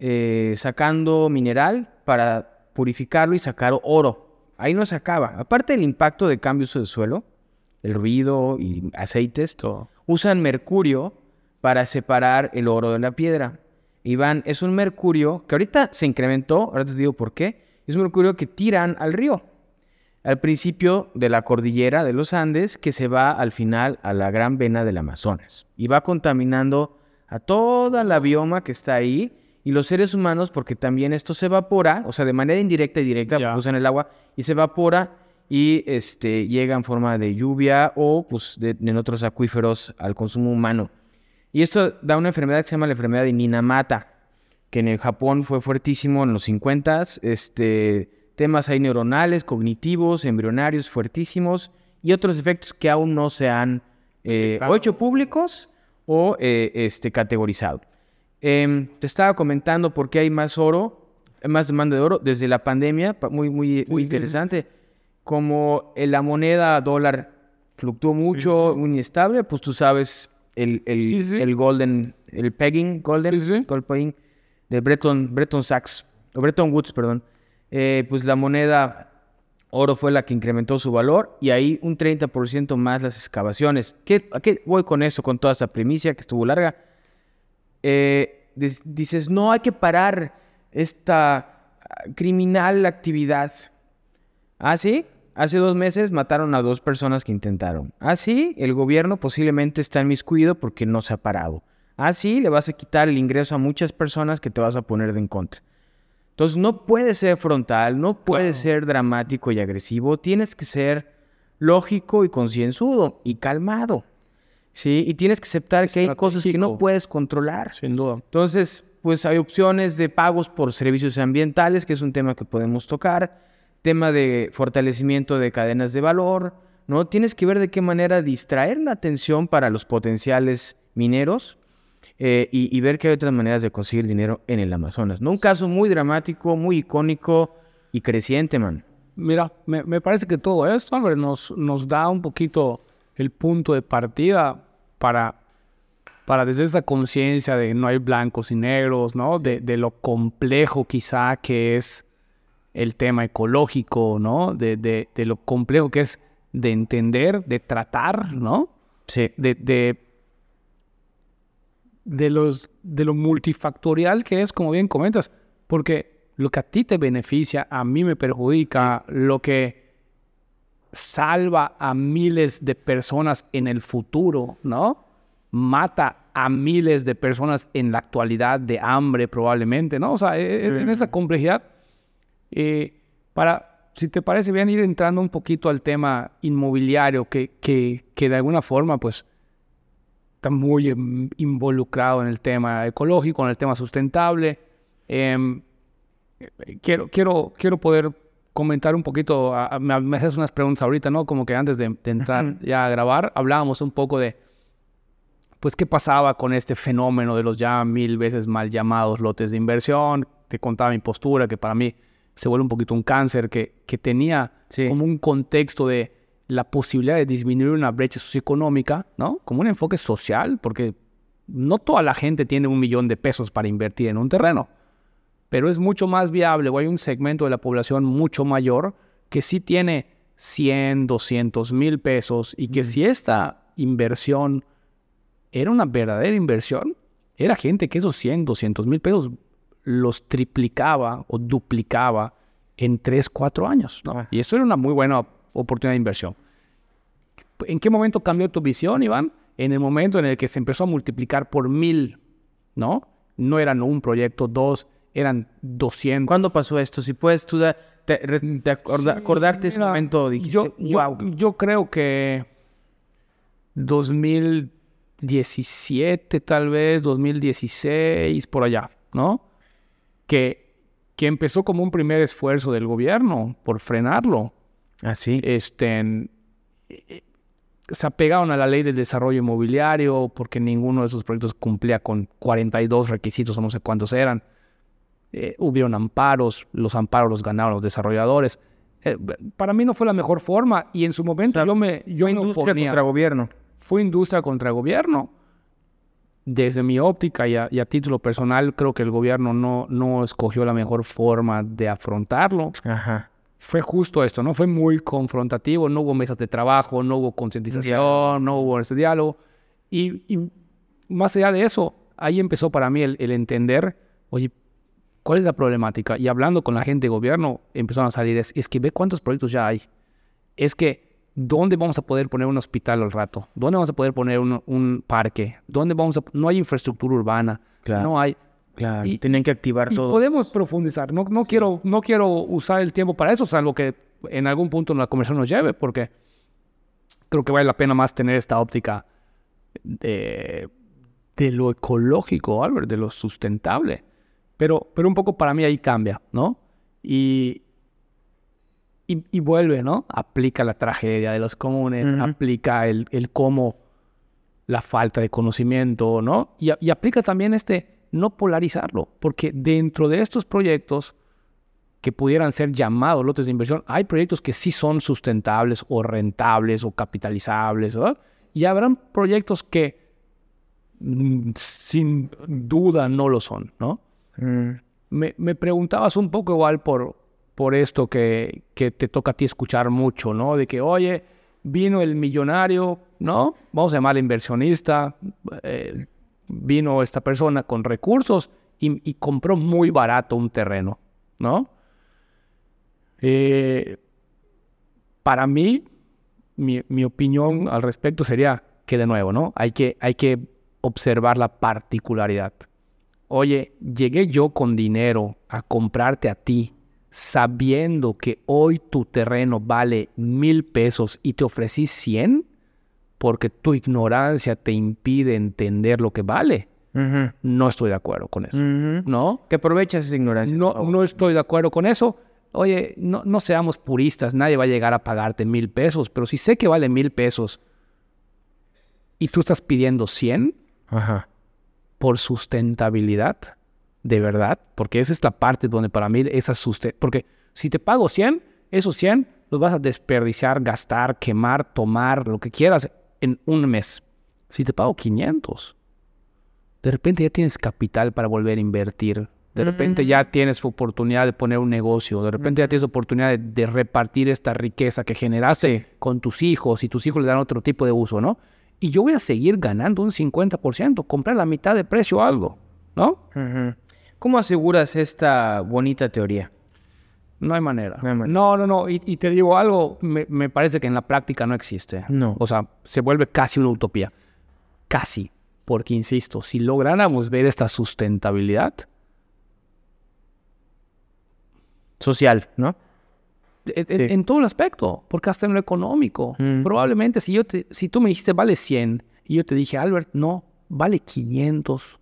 eh, sacando mineral para purificarlo y sacar oro. Ahí no se acaba. Aparte del impacto de cambio de uso de suelo, el ruido y aceites, Todo. usan mercurio para separar el oro de la piedra. Iván, es un mercurio que ahorita se incrementó, ahora te digo por qué. Es un mercurio que tiran al río. Al principio de la cordillera de los Andes, que se va al final a la gran vena del Amazonas. Y va contaminando a toda la bioma que está ahí y los seres humanos, porque también esto se evapora, o sea, de manera indirecta y directa, usan el agua y se evapora y este, llega en forma de lluvia o pues, de- en otros acuíferos al consumo humano. Y esto da una enfermedad que se llama la enfermedad de Minamata, que en el Japón fue fuertísimo en los 50 este, temas ahí neuronales, cognitivos, embrionarios fuertísimos y otros efectos que aún no se han eh, o hecho públicos o eh, este, categorizado. Em, te estaba comentando por qué hay más oro, más demanda de oro desde la pandemia, pa- muy, muy, muy sí, sí. interesante. Como la moneda dólar fluctuó mucho, muy inestable, pues tú sabes, el, el, Sí, sí. el golden, el pegging, golden, Sí, gold pegging, de Bretton, Bretton Sachs, o Bretton Woods, perdón, eh, pues la moneda oro fue la que incrementó su valor y ahí un 30% más las excavaciones. ¿Qué, ¿A qué voy con eso, con toda esta primicia que estuvo larga? Eh, dices, no, hay que parar esta ah, criminal actividad. ¿Ah, sí? Hace dos meses mataron a dos personas que intentaron. Ah, sí, el gobierno posiblemente está en miscuido porque no se ha parado. Ah, sí, le vas a quitar el ingreso a muchas personas que te vas a poner de en contra. Entonces no puede ser frontal, no puede ser dramático y agresivo, tienes que ser lógico y concienzudo y calmado. ¿Sí? Y tienes que aceptar que hay cosas que no puedes controlar. Sin duda. Entonces, pues hay opciones de pagos por servicios ambientales, que es un tema que podemos tocar, tema de fortalecimiento de cadenas de valor, ¿no? Tienes que ver de qué manera distraer la atención para los potenciales mineros eh, y, ver que hay otras maneras de conseguir dinero en el Amazonas. ¿no? Un caso muy dramático, muy icónico y creciente, man. Mira, me, parece que todo esto, nos, nos da un poquito el punto de partida para, para desde esa conciencia de no hay blancos y negros, ¿no? De, lo complejo quizá que es el tema ecológico, ¿no? De, de, de, lo complejo que es de entender, de tratar, ¿no? Sí. De, de de, los, de lo multifactorial que es, como bien comentas, porque lo que a ti te beneficia, a mí me perjudica, lo que salva a miles de personas en el futuro, ¿no? Mata a miles de personas en la actualidad de hambre probablemente, ¿no? O sea, e, e, en esa complejidad, eh, para, si te parece bien, ir entrando un poquito al tema inmobiliario, que, que, que de alguna forma, pues, muy em, involucrado en el tema ecológico, en el tema sustentable. Em, quiero, quiero, quiero poder comentar un poquito, me, haces unas preguntas ahorita, ¿no? Como que antes de, entrar ya a grabar, hablábamos un poco de, pues, qué pasaba con este fenómeno de los ya mil veces mal llamados lotes de inversión, que contaba mi postura, que para mí se vuelve un poquito un cáncer, que, que tenía como un contexto de la posibilidad de disminuir una brecha socioeconómica, ¿no? Como un enfoque social, porque no toda la gente tiene un millón de pesos para invertir en un terreno, pero es mucho más viable o hay un segmento de la población mucho mayor que sí tiene 100, 200 mil pesos y que si esta inversión era una verdadera inversión, era gente que esos 100, 200 mil pesos los triplicaba o duplicaba en 3, 4 años, ¿no? Ah. Y eso era una muy buena oportunidad de inversión. ¿En qué momento cambió tu visión, Iván? En el momento en el que se empezó a multiplicar por mil, ¿no? No eran un proyecto, dos, eran 200. ¿Cuándo pasó esto? Si puedes tú acordarte ese momento, dijiste, yo, yo, yo creo que 2017 tal vez, 2016, por allá, ¿no? Que, que empezó como un primer esfuerzo del gobierno por frenarlo. Así. Ah, este, eh, se apegaron a la ley del desarrollo inmobiliario porque ninguno de esos proyectos cumplía con 42 requisitos o no sé cuántos eran. Eh, hubieron amparos, los amparos los ganaron los desarrolladores. Eh, para mí no fue la mejor forma y en su momento yo me yo fue industria contra gobierno. Fue industria contra gobierno. Desde mi óptica y a, y a, título personal, creo que el gobierno no, no escogió la mejor forma de afrontarlo. Ajá fue justo esto, ¿no? Fue muy confrontativo, no hubo mesas de trabajo, no hubo concientización, no hubo ese diálogo. Y, más allá de eso, ahí empezó para mí el, entender, oye, ¿cuál es la problemática? Y hablando con la gente de gobierno, empezaron a salir, es, que ve cuántos proyectos ya hay. Es que, ¿dónde vamos a poder poner un hospital al rato? ¿Dónde vamos a poder poner un, parque? ¿Dónde vamos a...? No hay infraestructura urbana, no hay Claro, y, tenían que activar todo. Podemos profundizar. No, no, quiero, no quiero usar el tiempo para eso, salvo que en algún punto la conversación nos lleve, porque creo que vale la pena más tener esta óptica de, de lo ecológico, Albert, de lo sustentable. Pero, pero un poco para mí ahí cambia, ¿no? Y, y, vuelve, ¿no? Aplica la tragedia de los comunes, aplica el, el cómo la falta de conocimiento, ¿no? Y, y aplica también este no polarizarlo, porque dentro de estos proyectos que pudieran ser llamados lotes de inversión, hay proyectos que sí son sustentables o rentables o capitalizables, y habrán proyectos que mm, sin duda no lo son, ¿no? Mm. Me, me preguntabas un poco igual por, por esto que, te toca a ti escuchar mucho, ¿no? De que, oye, vino el millonario, ¿no? Vamos a llamar inversionista, eh, vino esta persona con recursos y, y compró muy barato un terreno, ¿no? Eh, para mí, mi, mi opinión al respecto sería que de nuevo, ¿no? Hay que, hay que observar la particularidad. Oye, llegué yo con dinero a comprarte a ti, sabiendo que hoy tu terreno vale mil pesos y te ofrecí cien, porque tu ignorancia te impide entender lo que vale. No estoy de acuerdo con eso. ¿no? Que aprovechas esa ignorancia. No, no estoy de acuerdo con eso. Oye, no, no seamos puristas, nadie va a llegar a pagarte mil pesos, pero si sé que vale mil pesos y tú estás pidiendo 100 Ajá. por sustentabilidad, de verdad, porque esa es la parte donde para mí esa suste porque si te pago 100, esos 100 los vas a desperdiciar, gastar, quemar, tomar, lo que quieras en un mes. Si te pago 500, de repente ya tienes capital para volver a invertir. De repente ya tienes oportunidad de poner un negocio. De repente ya tienes oportunidad de, de repartir esta riqueza que generaste con tus hijos y tus hijos le dan otro tipo de uso, ¿no? Y yo voy a seguir ganando un 50%, comprar la mitad de precio algo, ¿no? ¿Cómo aseguras esta bonita teoría? No hay manera. No hay manera. No, no, no. Y, y te digo algo, me, me parece que en la práctica no existe. No. O sea, se vuelve casi una utopía. Casi. Porque, insisto, si lográramos ver esta sustentabilidad, Social, ¿no? en, en- Sí. en todo el aspecto, porque hasta en lo económico, Mm. probablemente si, yo te, si tú me dijiste vale 100 y yo te dije, Albert, no, vale 500.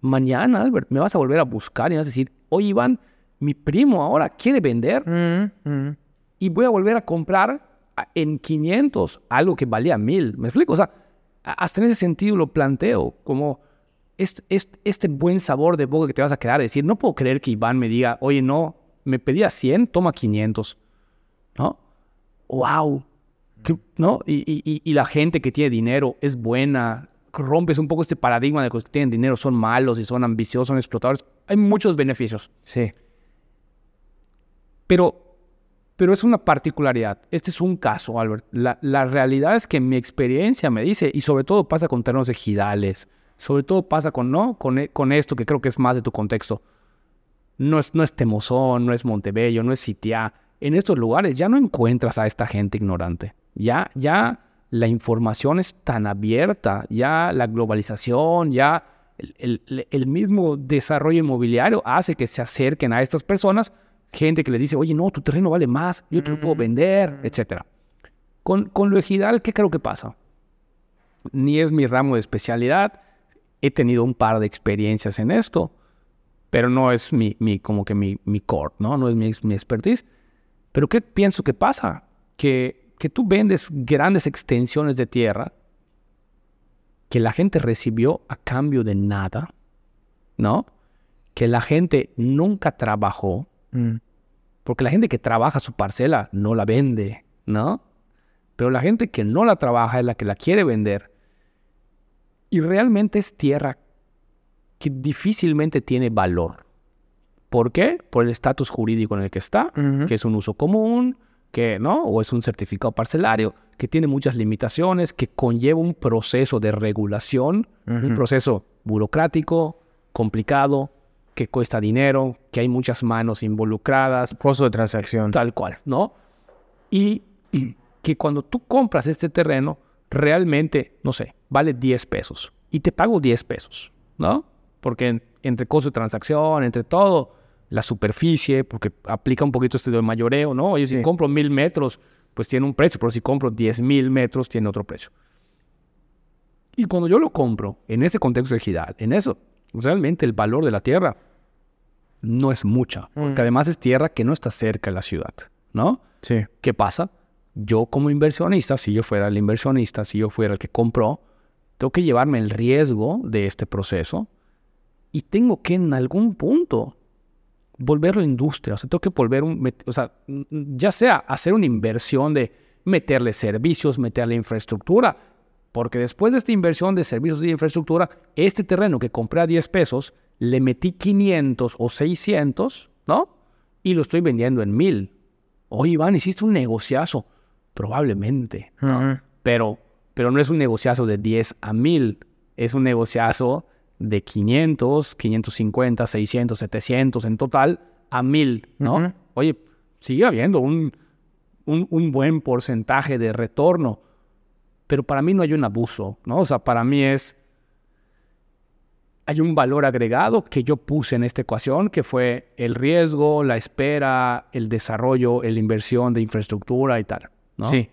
Mañana, Albert, me vas a volver a buscar y vas a decir, oye, Iván, mi primo ahora quiere vender Ujú, ujú. y voy a volver a comprar en 500 algo que valía 1000. ¿Me explico? O sea, hasta en ese sentido lo planteo como este, este, este buen sabor de boca que te vas a quedar. Decir, no puedo creer que Iván me diga, oye, no, me pedía 100, toma 500. ¿No? ¡Wow! ¿Qué- ¿No? Y- y- y la gente que tiene dinero es buena. Rompes un poco este paradigma de que los que tienen dinero son malos y son ambiciosos, son explotadores. Hay muchos beneficios. Sí. Pero, pero es una particularidad. Este es un caso, Albert. La, la realidad es que mi experiencia me dice, y sobre todo pasa con terrenos ejidales, sobre todo pasa con, ¿no? con, e- con esto que creo que es más de tu contexto. No es, no es Temozón, no es Montebello, no es Sitiá. En estos lugares ya no encuentras a esta gente ignorante. Ya, ya la información es tan abierta, ya la globalización, ya el, el- el mismo desarrollo inmobiliario hace que se acerquen a estas personas gente que les dice, oye, no, tu terreno vale más, yo te lo puedo vender, etc. Con, con lo ejidal, ¿qué creo que pasa? Ni es mi ramo de especialidad, he tenido un par de experiencias en esto, pero no es mi, mi como que mi, mi core, ¿no? No es mi, mi expertise. Pero ¿qué pienso que pasa? Que, que tú vendes grandes extensiones de tierra que la gente recibió a cambio de nada, ¿no? Que la gente nunca trabajó, Mm. porque la gente que trabaja su parcela no la vende, ¿no? Pero la gente que no la trabaja es la que la quiere vender. Y realmente es tierra que difícilmente tiene valor. ¿Por qué? Por el estatus jurídico en el que está, que es un uso común, que no, o es un certificado parcelario, que tiene muchas limitaciones, que conlleva un proceso de regulación, un proceso burocrático, complicado, que cuesta dinero, que hay muchas manos involucradas, Costo de transacción. tal cual, ¿no? Y, y que cuando tú compras este terreno, realmente, no sé, vale 10 pesos y te pago 10 pesos, ¿no? Porque en- entre costo de transacción, entre todo, la superficie, porque aplica un poquito este de mayoreo, ¿no? Oye, si Sí. compro mil metros, pues tiene un precio, pero si compro 10 mil metros, tiene otro precio. Y cuando yo lo compro, en este contexto ejidal, en eso, realmente el valor de la tierra no es mucha, porque Mm. además es tierra que no está cerca de la ciudad, ¿no? Sí. ¿Qué pasa? Yo como inversionista, si yo fuera el inversionista, si yo fuera el que compró, tengo que llevarme el riesgo de este proceso y tengo que en algún punto volverlo industria. O sea, tengo que volver un, o sea, ya sea hacer una inversión de meterle servicios, meterle infraestructura Porque después de esta inversión de servicios y infraestructura, este terreno que compré a 10 pesos, le metí 500 o 600, ¿no? Y lo estoy vendiendo en 1000. Oye, Iván, hiciste un negociazo. Probablemente, ¿no? pero, pero no es un negociazo de 10 a 1000. Es un negociazo de 500, 550, 600, 700 en total a 1000, ¿no? Oye, sigue habiendo un, un, un buen porcentaje de retorno pero para mí no hay un abuso, ¿no? O sea, para mí es, hay un valor agregado que yo puse en esta ecuación, que fue el riesgo, la espera, el desarrollo, la inversión de infraestructura y tal, ¿no? Sí.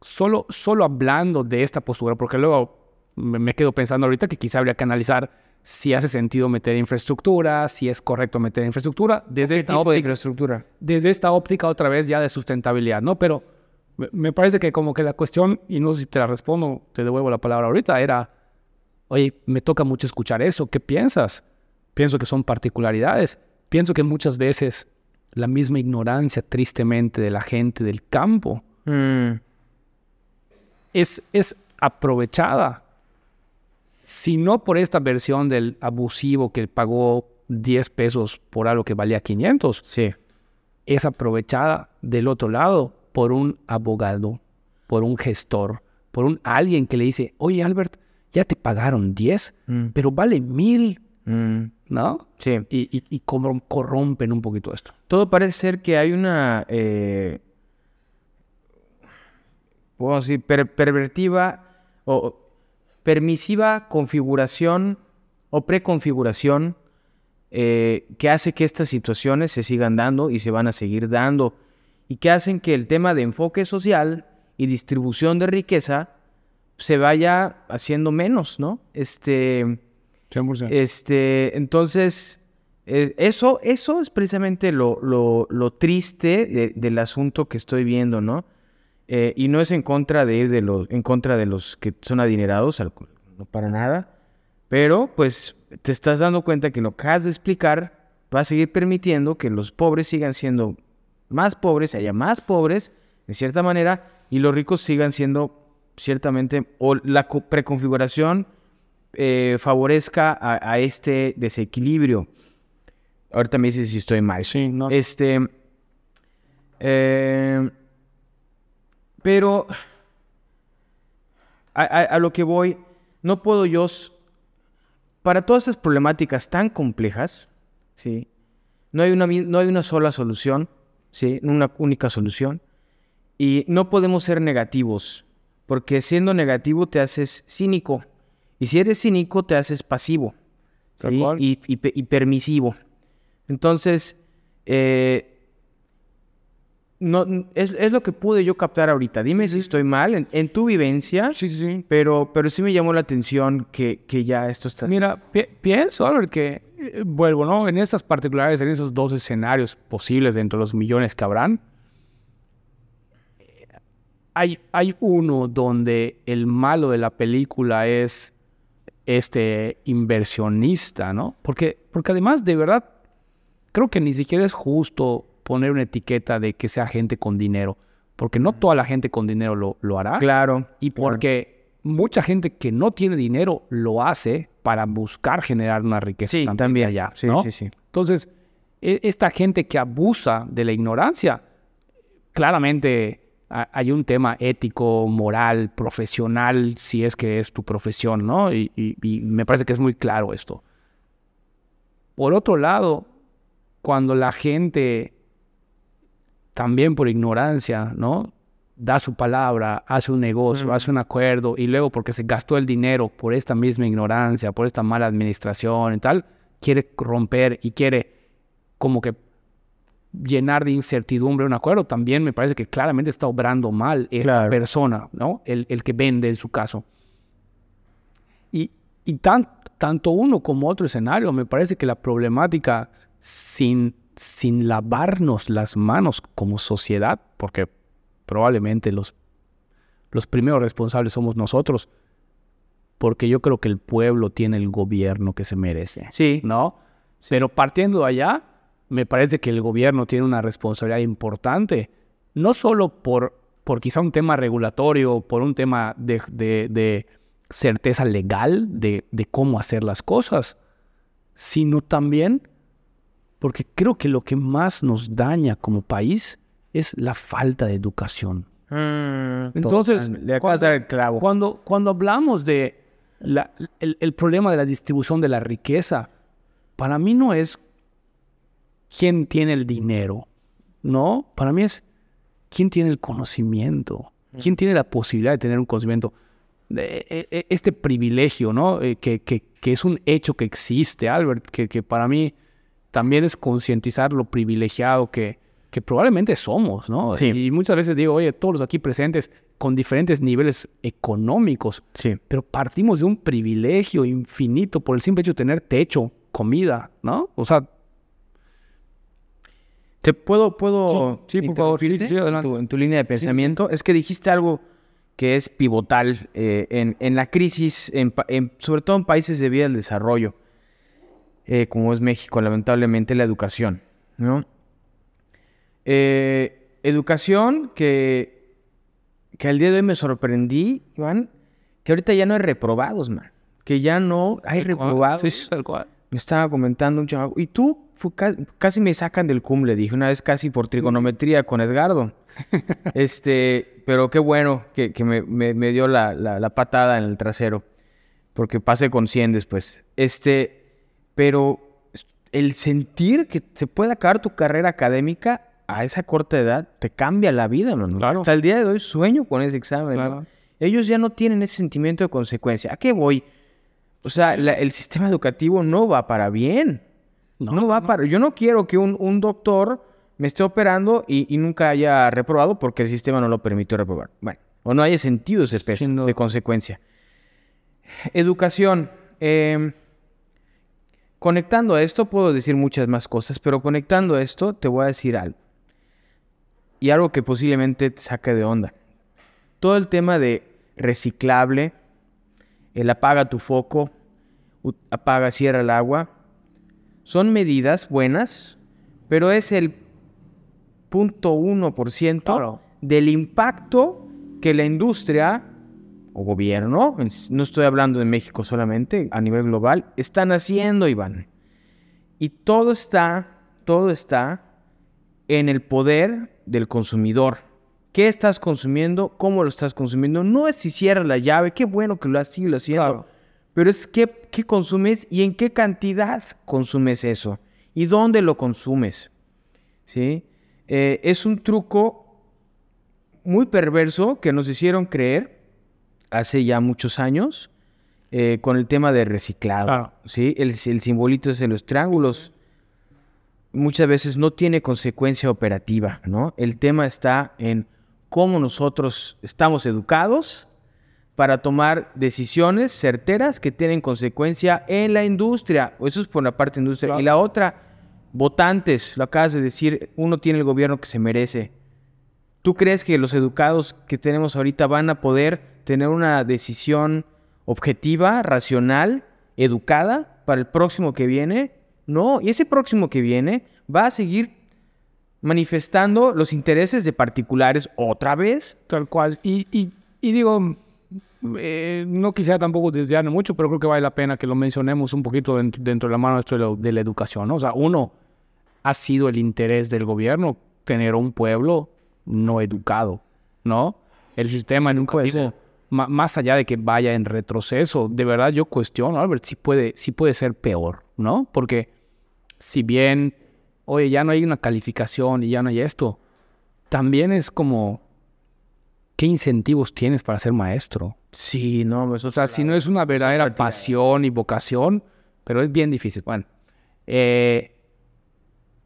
Solo, solo hablando de esta postura, porque luego me, quedo pensando ahorita que quizá habría que analizar si hace sentido meter infraestructura, si es correcto meter infraestructura, desde esta tipo de óptica, infraestructura? desde esta óptica otra vez ya de sustentabilidad, ¿no? Pero me- me parece que como que la cuestión, y no sé si te la respondo, te devuelvo la palabra ahorita, era, oye, me toca mucho escuchar eso, ¿qué piensas? Pienso que son particularidades, pienso que muchas veces la misma ignorancia tristemente de la gente del campo Mm, es, es aprovechada, si no por esta versión del abusivo que pagó 10 pesos por algo que valía 500, sí. es aprovechada del otro lado por un abogado, por un gestor, por un alguien que le dice, oye Albert, ya te pagaron 10, Mm, pero vale mil, mm, ¿no? sí. Y, y- y corrom- corrompen un poquito esto. Todo parece ser que hay una, eh, puedo decir, per- pervertiva o permisiva configuración o preconfiguración eh, que hace que estas situaciones se sigan dando y se van a seguir dando y que hacen que el tema de enfoque social y distribución de riqueza se vaya haciendo menos, ¿no? Este, 100%. este, entonces, eh, eso, eso es precisamente lo, lo- lo triste de- del asunto que estoy viendo, ¿no? Eh, y no es en contra de ir de los, en contra de los que son adinerados, no para nada. Pero, pues, te estás dando cuenta que lo que acabas de explicar va a seguir permitiendo que los pobres sigan siendo más pobres, haya más pobres, de cierta manera, y los ricos sigan siendo ciertamente, o la co- preconfiguración eh, favorezca a, a este desequilibrio. Ahorita me dices si estoy mal. Sí, no. Este. eh, pero. A, a- a lo que voy, no puedo yo. Para todas estas problemáticas tan complejas, ¿sí? No hay una, no hay una sola solución, ¿sí? Una única solución. Y no podemos ser negativos, porque siendo negativo te haces cínico. Y si eres cínico, te haces pasivo y permisivo. Entonces, eh, no, es, es lo que pude yo captar ahorita. Dime si estoy mal en, en tu vivencia, Sí, sí, pero, pero sí me llamó la atención que, que ya esto está... Mira, pi- pienso, Albert, que eh, vuelvo, ¿no? En estas particularidades, en esos dos escenarios posibles dentro de los millones que habrán, eh, hay, hay uno donde el malo de la película es este inversionista, ¿no? Porque, porque además, de verdad, creo que ni siquiera es justo poner una etiqueta de que sea gente con dinero, porque no toda la gente con dinero lo, lo hará. Claro. Y claro. porque mucha gente que no tiene dinero lo hace para buscar generar una riqueza Sí, también, allá, Sí, ¿no? sí, sí. Entonces, e- esta gente que abusa de la ignorancia, claramente ha- hay un tema ético, moral, profesional, si es que es tu profesión, ¿no? Y, y- y me parece que es muy claro esto. Por otro lado, cuando la gente, también por ignorancia, ¿no? Da su palabra, hace un negocio, Mm. hace un acuerdo y luego porque se gastó el dinero por esta misma ignorancia, por esta mala administración y tal, quiere romper y quiere como que llenar de incertidumbre un acuerdo, también me parece que claramente está obrando mal esta Claro. persona, ¿no? El, el que vende en su caso. Y, y tan- tanto uno como otro escenario, me parece que la problemática sin, sin lavarnos las manos como sociedad, porque probablemente los, los primeros responsables somos nosotros, porque yo creo que el pueblo tiene el gobierno que se merece. Sí. ¿no? Pero partiendo de allá, me parece que el gobierno tiene una responsabilidad importante, no solo por por quizá un tema regulatorio, por un tema de, de- de certeza legal de, de cómo hacer las cosas, sino también porque creo que lo que más nos daña como país es la falta de educación. Entonces, Mm, le el clavo. Cuando, cuando hablamos de la- el, el problema de la distribución de la riqueza, para mí no es quién tiene el dinero, ¿no? Para mí es quién tiene el conocimiento, quién tiene la posibilidad de tener un conocimiento. De- e- e- este privilegio, ¿no? Eh, que, que- que es un hecho que existe, Albert, que, que para mí también es concientizar lo privilegiado que, que probablemente somos, ¿no? Sí. Y muchas veces digo, oye, todos los aquí presentes con diferentes niveles económicos, Sí. pero partimos de un privilegio infinito por el simple hecho de tener techo, comida, ¿no? O sea, ¿Te puedo, puedo Sí, por favor. En tu- en tu línea de pensamiento? Es que dijiste algo que es pivotal eh, en, en la crisis, en sobre todo en países de vía del desarrollo, eh, como es México, lamentablemente, la educación, ¿no? Eh, educación que, que al día de hoy me sorprendí, Iván, que ahorita ya no hay reprobados, man. Que ya no hay reprobados. Sí, tal cual. Me estaba comentando un chavo, ¿y tú? Fue casi me sacan del cum, le dije, una vez casi por trigonometría con Edgardo. este, pero qué bueno que, que me, me- me dio la, la- la patada en el trasero, porque pasé con 100 después. Este, pero el sentir que se puede acabar tu carrera académica a esa corta edad te cambia la vida, mano. Claro. Hasta el día de hoy sueño con ese examen. ¿no? Claro. Ellos ya no tienen ese sentimiento de consecuencia. ¿A qué voy? O sea, la- el sistema educativo no va para bien. No, va para... Yo no quiero que un, un doctor me esté operando y, y nunca haya reprobado porque el sistema no lo permitió reprobar. Bueno, o no haya sentido esa especie duda. de consecuencia. Educación. eh, conectando a esto, puedo decir muchas más cosas, pero conectando a esto, te voy a decir algo. Y algo que posiblemente te saque de onda. Todo el tema de reciclable, el apaga tu foco, apaga, cierra el agua, son medidas buenas, pero es el 0.1% Claro. del impacto que la industria o gobierno, no estoy hablando de México solamente, a nivel global, están haciendo, Iván. Y todo está, todo está en el poder del consumidor. ¿Qué estás consumiendo? ¿Cómo lo estás consumiendo? No es si cierras la llave, qué bueno que lo has sido haciendo. Claro. Pero es qué, qué consumes y en qué cantidad consumes eso. Y dónde lo consumes. ¿Sí? Eh, es un truco muy perverso que nos hicieron creer hace ya muchos años eh, con el tema de reciclado. Claro. ¿sí? El, el simbolito es de los triángulos. Muchas veces no tiene consecuencia operativa, ¿no? El tema está en cómo nosotros estamos educados para tomar decisiones certeras que tienen consecuencia en la industria. Eso es por la parte industria. Y la otra, votantes, lo acabas de decir, uno tiene el gobierno que se merece. ¿Tú crees que los educados que tenemos ahorita van a poder tener una decisión objetiva, racional, educada para el próximo que viene? No, y ese próximo que viene va a seguir manifestando los intereses de particulares otra vez. Tal cual. Y, y- y digo, eh, no quisiera tampoco desviarme mucho, pero creo que vale la pena que lo mencionemos un poquito dentro, dentro de la mano esto de, la- de la educación, ¿no? O sea, uno, ha sido el interés del gobierno tener un pueblo no educado, ¿no? El sistema educativo, ma- más allá de que vaya en retroceso, de verdad yo cuestiono, Albert, si puede, si puede ser peor, ¿no? Porque si bien, oye, ya no hay una calificación y ya no hay esto, también es como, ¿qué incentivos tienes para ser maestro? Sí, no, eso O sea, si no es una verdadera práctica. pasión y vocación, pero es bien difícil. Bueno, eh,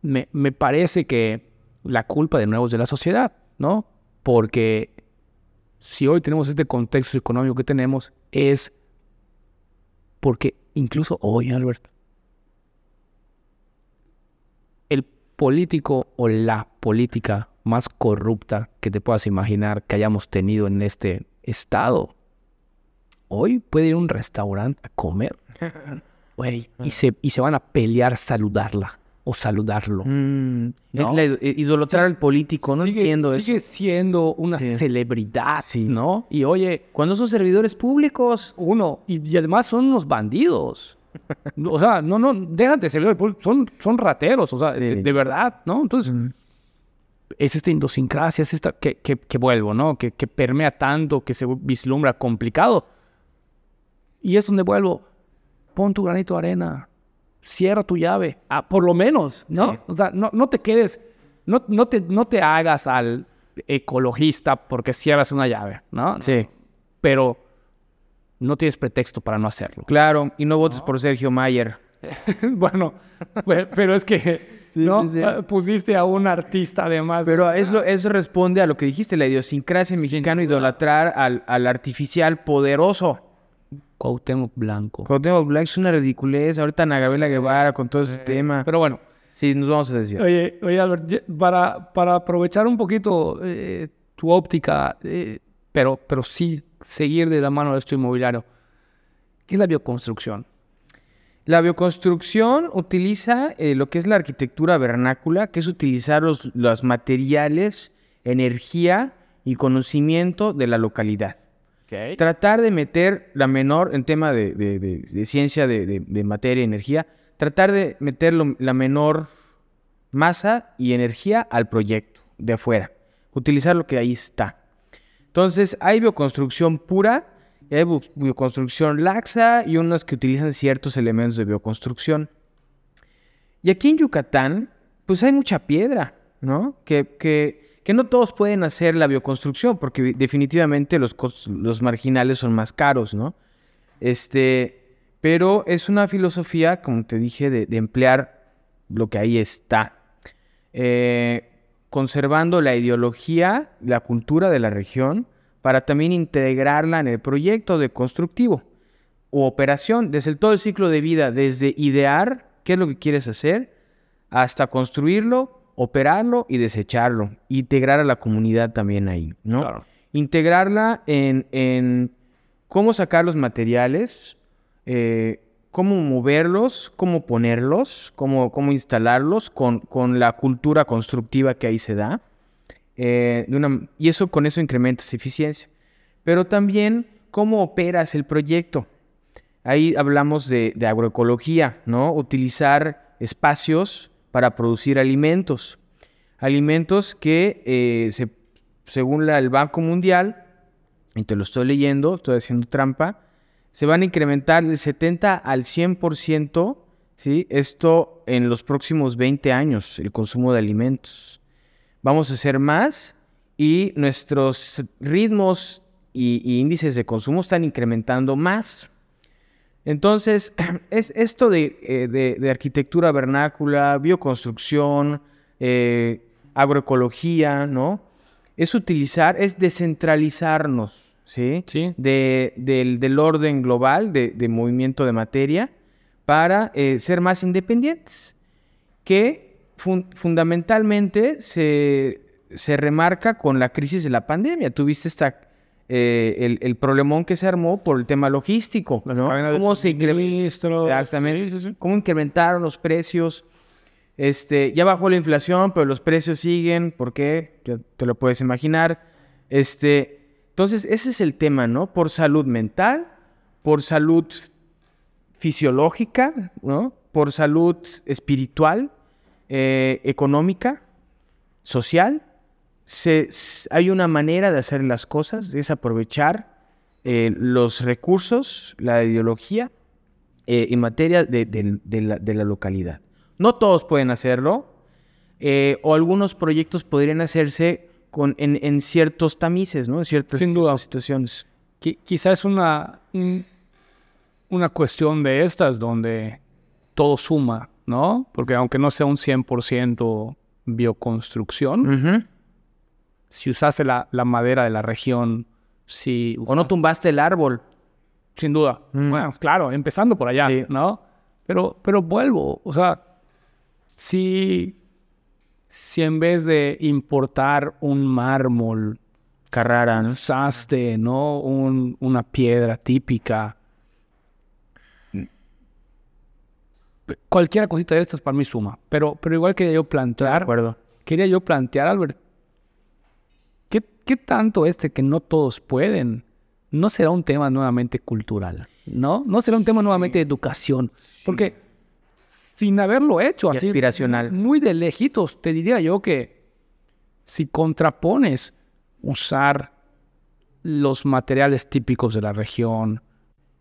me, me parece que la culpa de nuevo es de la sociedad, ¿no? Porque si hoy tenemos este contexto económico que tenemos, es porque incluso hoy, Albert, el político o la política más corrupta que te puedas imaginar que hayamos tenido en este estado, hoy puede ir a un restaurante a comer, y se, y se van a pelear saludarla. O saludarlo. Mm, ¿no? Es la ido- idolatrar al político, no sigue, entiendo eso. sigue siendo una Sí. celebridad, Sí. ¿no? Y oye, Cuando son servidores públicos. uno, y, y además son unos bandidos. o sea, no, no, déjate servidores públicos, son, son rateros, o sea, de, de verdad, ¿no? Entonces, es esta idiosincrasia, es esta que, que, que vuelvo, ¿no? Que, que permea tanto, que se vislumbra complicado. Y es donde vuelvo, pon tu granito de arena, cierra tu llave, ah, por lo menos, ¿no? Sí. O sea, no, no te quedes, no, no, te, no te hagas al ecologista porque cierras una llave, ¿no? Sí. Pero no tienes pretexto para no hacerlo. Claro, y no votes por Sergio Mayer. bueno, pe- pero es que ¿no? sí, sí. Ah, pusiste a un artista además. Pero es lo- eso responde a lo que dijiste, la idiosincrasia mexicana, idolatrar al, al artificial poderoso. Cuauhtémoc Blanco. Cuauhtémoc Blanco es una ridiculez. Ahorita Ana Gabriela Guevara con todo ese tema. Pero bueno, sí, nos vamos a decir. oye, oye Albert, para, para aprovechar un poquito eh, tu óptica, eh, pero, pero sí seguir de la mano de esto inmobiliario, ¿qué es la bioconstrucción? La bioconstrucción utiliza eh, lo que es la arquitectura vernácula, que es utilizar los, los materiales, energía y conocimiento de la localidad. Tratar de meter la menor, en tema de, de- de- ciencia de, materia y energía, tratar de meter la menor masa y energía al proyecto de afuera. Utilizar lo que ahí está. Entonces, hay bioconstrucción pura, hay bioconstrucción laxa y unas que utilizan ciertos elementos de bioconstrucción. Y aquí en Yucatán, pues hay mucha piedra, ¿no? Que, que, que no todos pueden hacer la bioconstrucción, porque definitivamente los, los marginales son más caros, ¿no? Este, pero es una filosofía, como te dije, de, emplear lo que ahí está. Eh, conservando la ideología, la cultura de la región, para también integrarla en el proyecto de constructivo o operación, desde todo el ciclo de vida, desde idear qué es lo que quieres hacer, hasta construirlo, operarlo y desecharlo. Integrar a la comunidad también ahí, ¿no? Claro. Integrarla en, en cómo sacar los materiales, eh, cómo moverlos, cómo ponerlos, cómo, cómo instalarlos con, con la cultura constructiva que ahí se da. eh, de una- y eso con eso incrementas eficiencia. Pero también cómo operas el proyecto. Ahí hablamos de, de agroecología, ¿no? Utilizar espacios para producir alimentos. Alimentos que, eh, se- según la- el Banco Mundial, y te lo estoy leyendo, estoy haciendo trampa, se van a incrementar del 70 al 100%, ¿sí? Esto en los próximos 20 años, el consumo de alimentos. Vamos a hacer más y nuestros ritmos y, y índices de consumo están incrementando más. Entonces, es esto de, eh, de- de arquitectura vernácula, bioconstrucción, eh, agroecología, ¿no? Es utilizar, es descentralizarnos, ¿sí? Sí. De- del, del orden global de, de movimiento de materia para eh, ser más independientes, que fun- fundamentalmente se, se remarca con la crisis de la pandemia. Tuviste esta, eh, el, el problemón que se armó por el tema logístico, ¿no? ¿Cómo se incre- suministro, Exactamente. sí, sí, sí. ¿Cómo incrementaron los precios? Este, ya bajó la inflación, pero los precios siguen. ¿Por qué? Ya te lo puedes imaginar. Este, entonces, ese es el tema, ¿no? Por salud mental, por salud fisiológica, ¿no? Por salud espiritual, eh, económica, social. Se- hay una manera de hacer las cosas, es aprovechar eh, los recursos, la ideología eh, en materia de, de- de la, de la localidad. No todos pueden hacerlo, eh, o algunos proyectos podrían hacerse con, en, en ciertos tamices, ¿no? En ciertas, Sin duda. situaciones. Qui- quizá es una, un- una cuestión de estas donde todo suma, ¿no? Porque aunque no sea un 100% bioconstrucción, Ujú. Si usase la, la madera de la región, si... O no tumbaste el árbol. Sin duda. Mm. Bueno, claro, empezando por allá, Sí. ¿no? Pero, pero vuelvo, o sea, si, si en vez de importar un mármol, Carrara, ¿no? usaste, ¿no? Un- una piedra típica, cualquier cosita de estas para mí suma. Pero, pero igual quería yo plantear, acuerdo. quería yo plantear, Albert, ¿qué, ¿qué tanto este que no todos pueden no será un tema nuevamente cultural? ¿No? No será un tema nuevamente de educación. Porque sin haberlo hecho Y así, aspiracional. muy de lejitos, te diría yo que si contrapones usar los materiales típicos de la región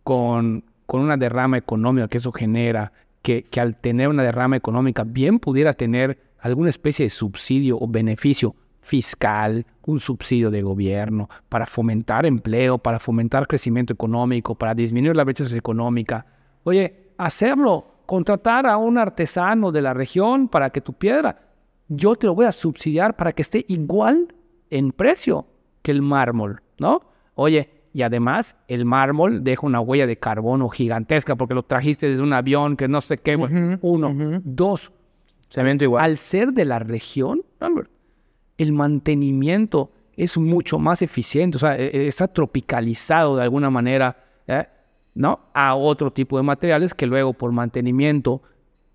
con, con una derrama económica que eso genera, que, que al tener una derrama económica bien pudiera tener alguna especie de subsidio o beneficio fiscal, un subsidio de gobierno para fomentar empleo, para fomentar crecimiento económico, para disminuir la brecha socioeconómica. Oye, hacerlo, contratar a un artesano de la región para que tu piedra, yo te lo voy a subsidiar para que esté igual en precio que el mármol, ¿no? Oye, y además el mármol deja una huella de carbono gigantesca porque lo trajiste desde un avión que no sé qué. bueno, Ujú, uno. ujú. Dos, Cemento igual. al ser de la región, Albert, el mantenimiento es mucho más eficiente, o sea, e- e- está tropicalizado de alguna manera, ¿eh? ¿no? A otro tipo de materiales que luego por mantenimiento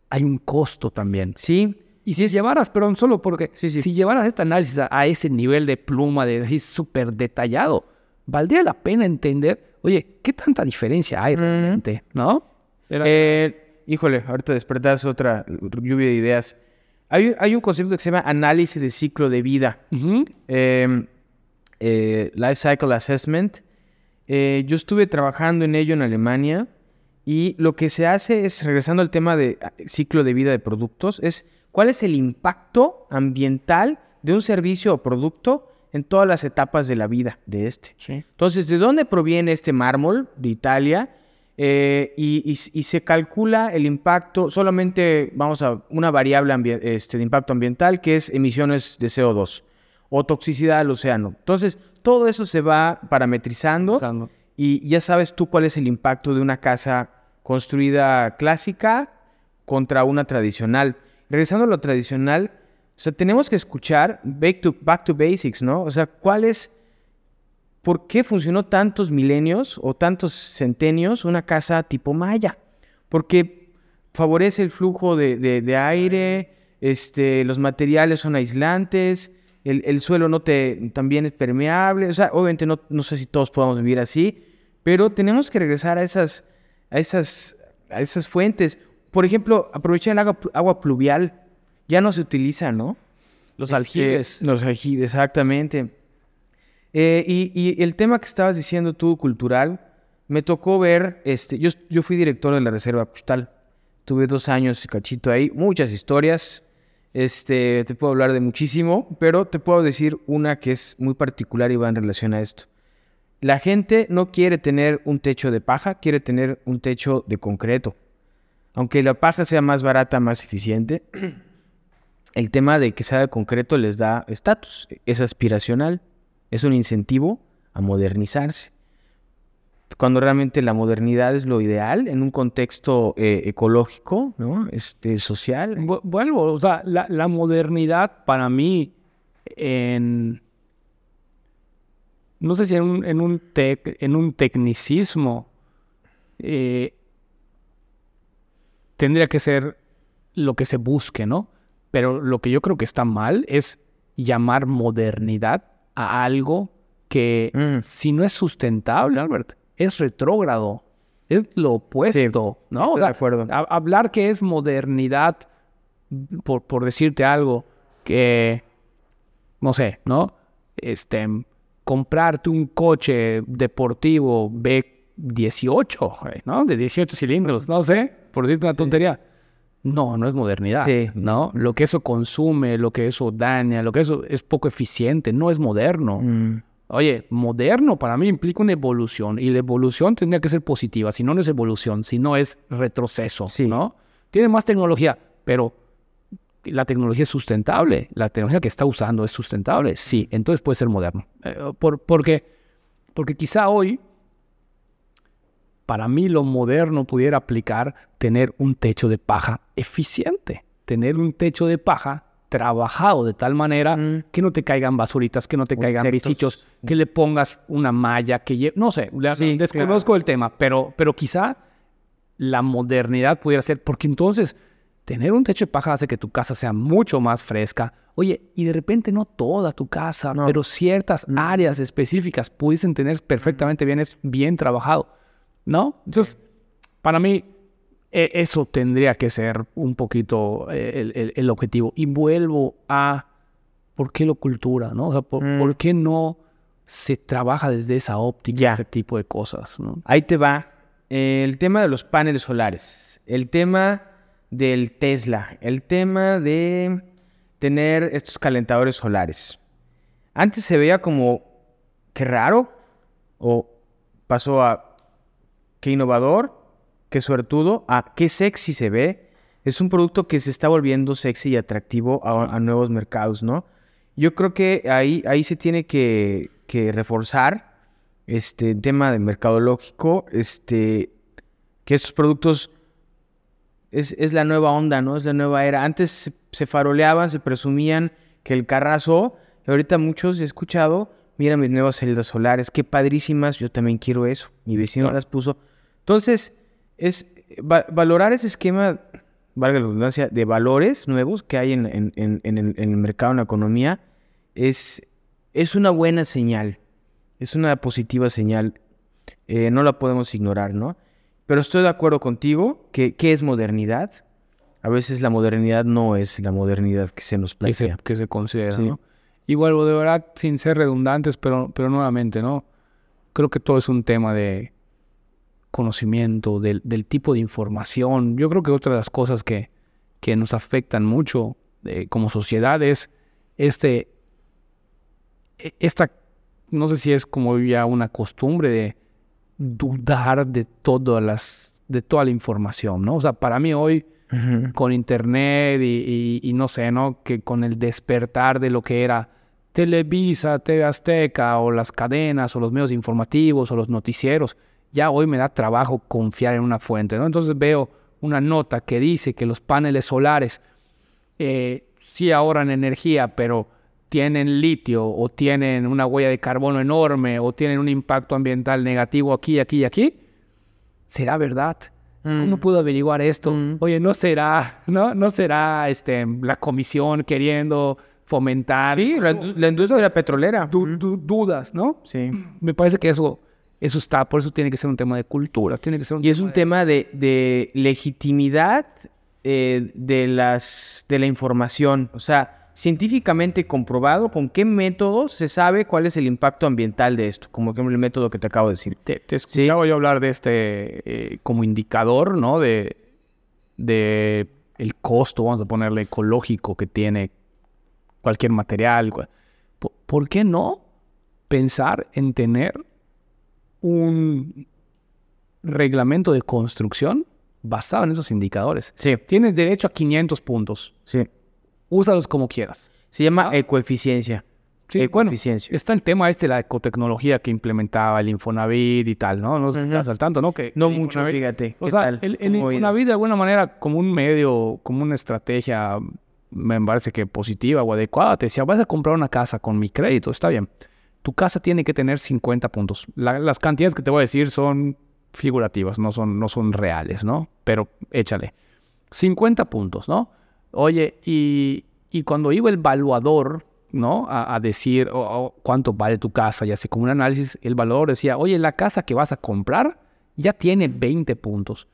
hay un costo también. Sí, Y si llevaras, pero solo porque Sí, sí. si llevaras este análisis a, a ese nivel de pluma, de decir súper detallado, valdría la pena entender, oye, ¿qué tanta diferencia hay realmente? ¿No? Era- Eh, híjole, ahorita despertas otra lluvia de ideas. Hay, hay un concepto que se llama análisis de ciclo de vida. Ujú. eh, eh, Life Cycle Assessment. Eh, yo estuve trabajando en ello en Alemania y lo que se hace es, regresando al tema de ah, ciclo de vida de productos, es cuál es el impacto ambiental de un servicio o producto en todas las etapas de la vida de este. Sí. Entonces, ¿de dónde proviene este mármol de Italia? Eh, y, y- y se calcula el impacto, solamente vamos a una variable este, de impacto ambiental que es emisiones de CO2 o toxicidad al océano. Entonces, todo eso se va parametrizando y ya sabes tú cuál es el impacto de una casa construida clásica contra una tradicional. Regresando a lo tradicional, o sea, tenemos que escuchar back to, back to basics, ¿no? O sea, ¿cuál es, por qué funcionó tantos milenios o tantos centenios una casa tipo maya? Porque favorece el flujo de, de- de aire, este, los materiales son aislantes, el, el suelo no te, también es permeable, o sea, obviamente no, no sé si todos podamos vivir así, pero tenemos que regresar a esas, a esas, a esas fuentes. Por ejemplo, aprovechar el agua, agua pluvial, ya no se utiliza, ¿no? Los Este, aljibes. Los aljibes, exactamente. Eh, y, el tema que estabas diciendo tú, cultural, me tocó ver, este, yo, yo fui director de la Reserva Postal. Tuve dos años y cachito ahí, muchas historias. Este, te puedo hablar de muchísimo, pero te puedo decir una que es muy particular y va en relación a esto. La gente no quiere tener un techo de paja, quiere tener un techo de concreto. Aunque la paja sea más barata, más eficiente, el tema de que sea de concreto les da estatus, es aspiracional, es un incentivo a modernizarse. Cuando realmente la modernidad es lo ideal en un contexto eh, ecológico, ¿no? Este, social. Vu- Vuelvo, o sea, la, la modernidad para mí en... No sé si en un, en un, tec- en un tecnicismo eh, tendría que ser lo que se busque, ¿no? Pero lo que yo creo que está mal es llamar modernidad a algo que Mm. si no es sustentable, Albert, es retrógrado, es lo opuesto, ¿no? de acuerdo. a- hablar que es modernidad, por, por decirte algo, que, no sé, ¿no? Este, comprarte un coche deportivo B18, güey, ¿no? De 18 cilindros, no sé, por decirte una tontería. No, no es modernidad, Sí. ¿no? Lo que eso consume, lo que eso daña, lo que eso es poco eficiente, no es moderno. Mm, Oye, moderno para mí implica una evolución y la evolución tendría que ser positiva, si no, no es evolución, si no es retroceso, Sí. ¿no? Tiene más tecnología, pero la tecnología es sustentable, la tecnología que está usando es sustentable, sí, entonces puede ser moderno. Eh, por- porque, porque quizá hoy, para mí lo moderno pudiera aplicar tener un techo de paja eficiente, tener un techo de paja trabajado de tal manera Mm. que no te caigan basuritas, que no te caigan bichitos, que le pongas una malla, que no sé, Sí, desconozco el tema, pero, pero quizá la modernidad pudiera ser, porque entonces tener un techo de paja hace que tu casa sea mucho más fresca. Oye, y de repente no toda tu casa, No. pero ciertas Mm. áreas específicas pudiesen tener perfectamente bien, es- bien trabajado, ¿no? Entonces, para mí, e- eso tendría que ser un poquito eh, el, el- el objetivo. Y vuelvo a, ¿por qué lo cultura, no? O sea, ¿por, Mm. por qué no se trabaja desde esa óptica, Ya. ese tipo de cosas, ¿no? Ahí te va. El tema de los paneles solares. El tema del Tesla. El tema de tener estos calentadores solares. Antes se veía como qué raro. O pasó a qué innovador, qué suertudo, a qué sexy se ve. Es un producto que se está volviendo sexy y atractivo a, a nuevos mercados, ¿no? Yo creo que ahí, ahí se tiene que, que reforzar este tema de mercadológico, este, que estos productos es, es la nueva onda, ¿no? Es la nueva era. Antes se, faroleaban, se presumían que el carrazo, y ahorita muchos he escuchado, mira mis nuevas celdas solares, qué padrísimas, yo también quiero eso. Mi vecino Claro. las puso. Entonces, es va- valorar ese esquema, valga la redundancia, de valores nuevos que hay en, en- en- en el, en el mercado, en la economía, es, es una buena señal. Es una positiva señal. Eh, no la podemos ignorar, ¿no? Pero estoy de acuerdo contigo que ¿qué es modernidad? A veces la modernidad no es la modernidad que se nos que se, plantea. que se considera, Sí. ¿no? Vuelvo de verdad, sin ser redundantes, pero, pero nuevamente, ¿no? Creo que todo es un tema de conocimiento, del, del tipo de información. Yo creo que otra de las cosas que, que nos afectan mucho eh, como sociedad es este, e- esta, no sé si es como ya una costumbre de dudar de todas las, de toda la información, ¿no? O sea, para mí hoy con internet y, y- y no sé, ¿no? Que con el despertar de lo que era Televisa, TV Azteca o las cadenas o los medios informativos o los noticieros, ya hoy me da trabajo confiar en una fuente, ¿no? Entonces veo una nota que dice que los paneles solares eh, sí ahorran energía, pero tienen litio o tienen una huella de carbono enorme o tienen un impacto ambiental negativo aquí, aquí y aquí, ¿será verdad? ¿Cómo Mm. puedo averiguar esto? Mm. Oye, no será, ¿no? No será este, la comisión queriendo fomentar Sí, la, la industria petrolera. du- du- dudas, ¿no? Sí. Me parece que eso, eso está, por eso tiene que ser un tema de cultura, tiene que ser un Y es un de- tema de, de legitimidad eh, de, las, de la información. O sea, científicamente comprobado con qué métodos se sabe cuál es el impacto ambiental de esto, como por el método que te acabo de decir. Te, te escuchaba yo hablar de este eh, como indicador, ¿no? De, de el costo, vamos a ponerle ecológico que tiene cualquier material. cua- Po- ¿Por qué no pensar en tener un reglamento de construcción basado en esos indicadores? Sí, Tienes derecho a 500 puntos. sí. Úsalos como quieras. Se llama Ah. ecoeficiencia. Sí, bueno, ecoeficiencia. está el tema este, la ecotecnología que implementaba el Infonavit y tal, ¿no? No sé si Ujú. estás al tanto, ¿no? Que no mucho, fíjate. O ¿Qué sea, tal? el, el. Infonavit de alguna manera como un medio, como una estrategia, me parece que positiva o adecuada, te decía, vas a comprar una casa con mi crédito, está bien. Tu casa tiene que tener 50 puntos. La- las cantidades que te voy a decir son figurativas, no son, no son reales, ¿no? Pero échale. 50 puntos, ¿no? Oye, y, y cuando iba el valuador, ¿no? A, decir o- o cuánto vale tu casa y así como un análisis, el valuador decía, oye, la casa que vas a comprar ya tiene 20 puntos.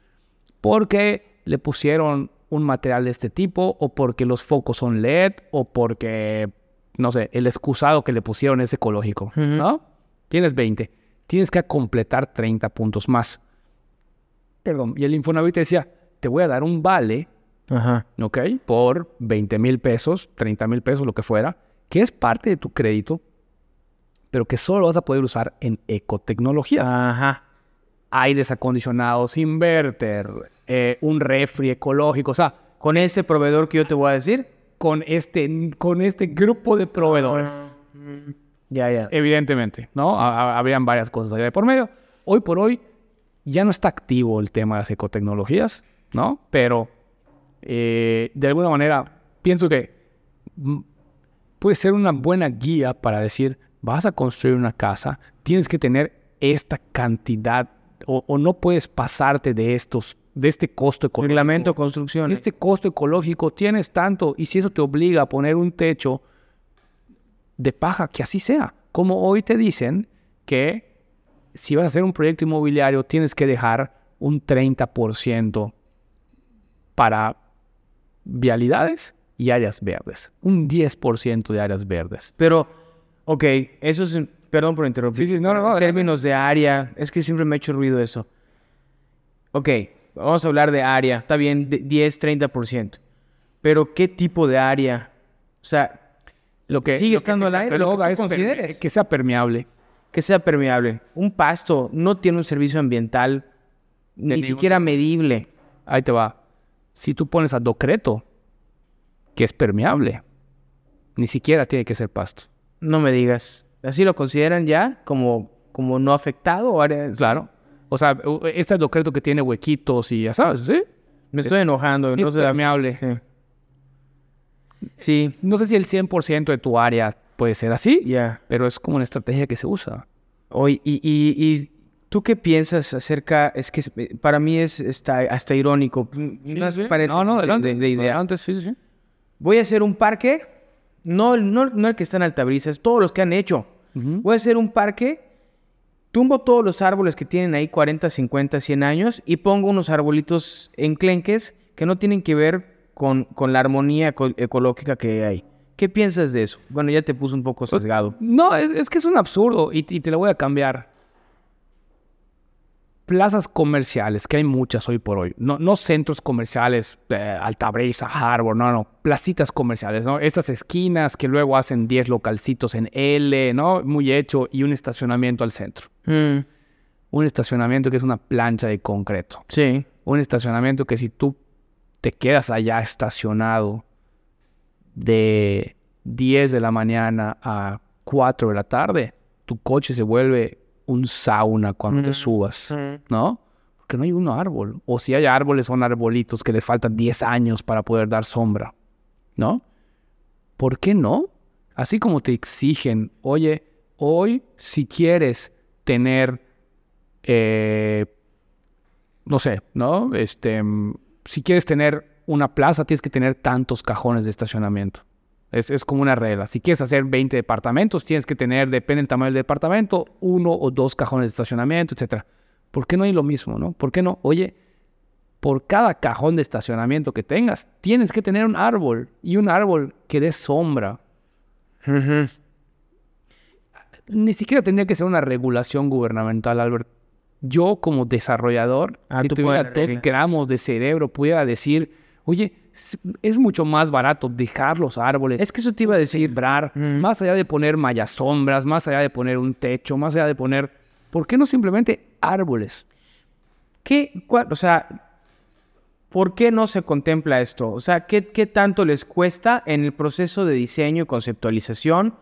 Porque le pusieron un material de este tipo o porque los focos son LED o porque, no sé, el excusado que le pusieron es ecológico. ¿no? Tienes 20. Tienes que completar 30 puntos más. Perdón. Y el Infonavit te decía, te voy a dar un vale Ajá. ¿ok? Por 20 mil pesos, 30 mil pesos, lo que fuera, que es parte de tu crédito, pero que solo vas a poder usar en ecotecnologías. Ajá. Aires acondicionados, inverter, eh, un refri ecológico, o sea, Con este proveedor que yo te voy a decir. Con este, con este grupo de proveedores. Ya, ya. Evidentemente, ¿no? Ha- ha- Habrían varias cosas allá de por medio. Hoy por hoy ya no está activo el tema de las ecotecnologías, ¿no? Pero eh, de alguna manera pienso que mm, puede ser una buena guía para decir, vas a construir una casa, tienes que tener esta cantidad o, o no puedes pasarte de estos de este costo ecológico. Reglamento de construcción. Este costo ecológico tienes tanto y si eso te obliga a poner un techo de paja, que así sea. Como hoy te dicen que si vas a hacer un proyecto inmobiliario tienes que dejar un 30% para vialidades y áreas verdes. Un 10% de áreas verdes. Pero, ok, eso es, perdón por interrumpir. Sí, sí, no, no, no, En términos de área, es que siempre me ha hecho ruido eso. Ok, vamos a hablar de área, está bien, de 10, 30%. Pero, ¿qué tipo de área? O sea, Lo que Sigue lo estando se al aire, lo que consideres. que sea permeable. que sea permeable. Un pasto no tiene un servicio ambiental ni ningún siquiera medible. Ahí te va. Si tú pones a docreto, que es permeable, ni siquiera tiene que ser pasto. No me digas. ¿Así lo consideran ya como, como no afectado o áreas? Claro. O sea, este docreto que tiene huequitos y ya sabes, ¿sí? Me estoy enojando. Es entonces- permeable. Sí. Sí, No sé si el 100% de tu área puede ser así, ya. pero es como una estrategia que se usa. Oye, y, y- y tú qué piensas acerca? Es que para mí es está, hasta irónico. Unas paréntesis No, no, de- adelante. de, de idea. Adelante, sí, sí, sí. Voy a hacer un parque, no, el- no, no el que está en Altabrisa, es todos los que han hecho. Ujú. Voy a hacer un parque, tumbo todos los árboles que tienen ahí 40, 50, 100 años y pongo unos arbolitos enclenques que no tienen que ver con, con la armonía eco- ecológica que hay. ¿Qué piensas de eso? Bueno, ya te puse un poco sesgado. No, es, es que es un absurdo y, y te lo voy a cambiar. Plazas comerciales, que hay muchas hoy por hoy. No, no centros comerciales, eh, Altabrisa, Harbor, no, no. Placitas comerciales, ¿no? Estas esquinas que luego hacen 10 localcitos en L, ¿no? Muy hecho y un estacionamiento al centro. Mm, Un estacionamiento que es una plancha de concreto. sí. Un estacionamiento que si tú te quedas allá estacionado de 10 de la mañana a 4 de la tarde, tu coche se vuelve un sauna cuando te Mm. subas, Mm. ¿no? Porque no hay un árbol. O si hay árboles, son arbolitos que les faltan 10 años para poder dar sombra, ¿no? ¿Por qué no? Así como te exigen, oye, hoy si quieres tener, eh, no sé, ¿no? Este, si quieres tener una plaza, tienes que tener tantos cajones de estacionamiento. Es, es como una regla. Si quieres hacer 20 departamentos, tienes que tener, depende del tamaño del departamento, uno o dos cajones de estacionamiento, etc. ¿Por qué no hay lo mismo, no? ¿Por qué no? Oye, por cada cajón de estacionamiento que tengas, tienes que tener un árbol y un árbol que dé sombra. Ni siquiera tendría que ser una regulación gubernamental, Albert. Yo como desarrollador, Ah, si tuviera dos gramos de cerebro, pudiera decir, oye, es mucho más barato dejar los árboles. Es que eso te iba a decir. sembrar, más allá de poner mallas sombras, más allá de poner un techo, más allá de poner, ¿por qué no simplemente árboles? ¿Qué, cuál- o sea, ¿por qué no se contempla esto? O sea, ¿qué, qué tanto les cuesta en el proceso de diseño y conceptualización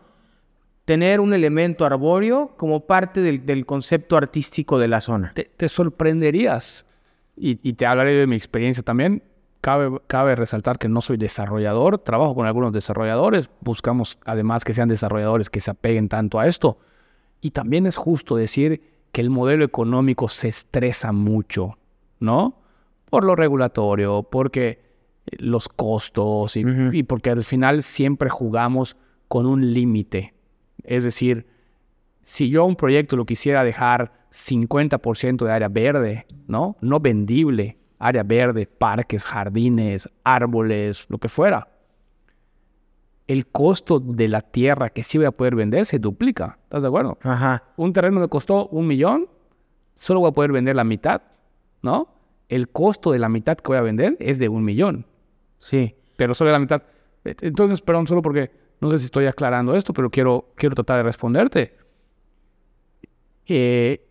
tener un elemento arbóreo como parte del, del concepto artístico de la zona? Te, te sorprenderías, y, y te hablaré de mi experiencia también. Cabe, cabe resaltar que no soy desarrollador, trabajo con algunos desarrolladores, buscamos además que sean desarrolladores que se apeguen tanto a esto. Y también es justo decir que el modelo económico se estresa mucho, ¿no? Por lo regulatorio, porque eh, los costos y, Ujú. y porque al final siempre jugamos con un límite. Es decir, si yo un proyecto lo quisiera dejar 50% de área verde, ¿no? No vendible, área verde, parques, jardines, árboles, lo que fuera. El costo de la tierra que sí voy a poder vender se duplica. ¿Estás de acuerdo? Ajá. Un terreno me costó un millón, solo voy a poder vender la mitad, ¿no? El costo de la mitad que voy a vender es de un millón, Sí. pero solo la mitad. Entonces, perdón, solo porque no sé si estoy aclarando esto, pero quiero, quiero tratar de responderte. Eh,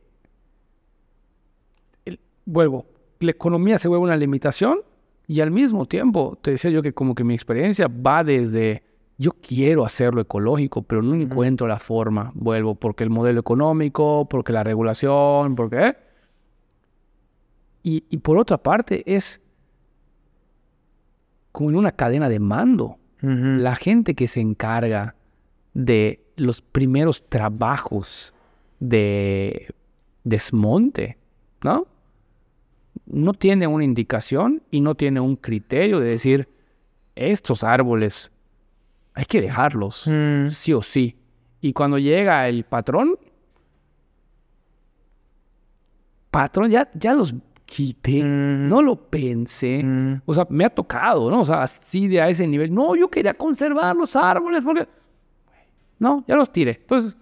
el- vuelvo, la economía se vuelve una limitación y al mismo tiempo, te decía yo que como que mi experiencia va desde, yo quiero hacerlo ecológico, pero no encuentro la forma, vuelvo, porque el modelo económico, porque la regulación, porque... Y, y por otra parte es como en una cadena de mando. La gente que se encarga de los primeros trabajos de desmonte, ¿no? no tiene una indicación y no tiene un criterio de decir, estos árboles hay que dejarlos, Mm. sí o sí. Y cuando llega el patrón, patrón, ya, ya los quité, Mm. no lo pensé. Mm. O sea, me ha tocado, ¿no? O sea, así de a ese nivel. No, yo quería conservar los árboles porque... No, ya los tiré. Entonces,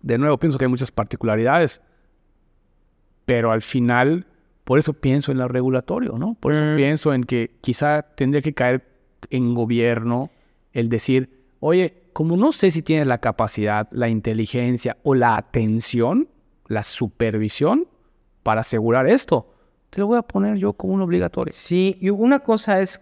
de nuevo, pienso que hay muchas particularidades. Pero al final, por eso pienso en lo regulatorio, ¿no? Por eso Mm. pienso en que quizá tendría que caer en gobierno el decir, oye, como no sé si tienes la capacidad, la inteligencia o la atención, la supervisión para asegurar esto, te lo voy a poner yo como un obligatorio. Sí, y una cosa es,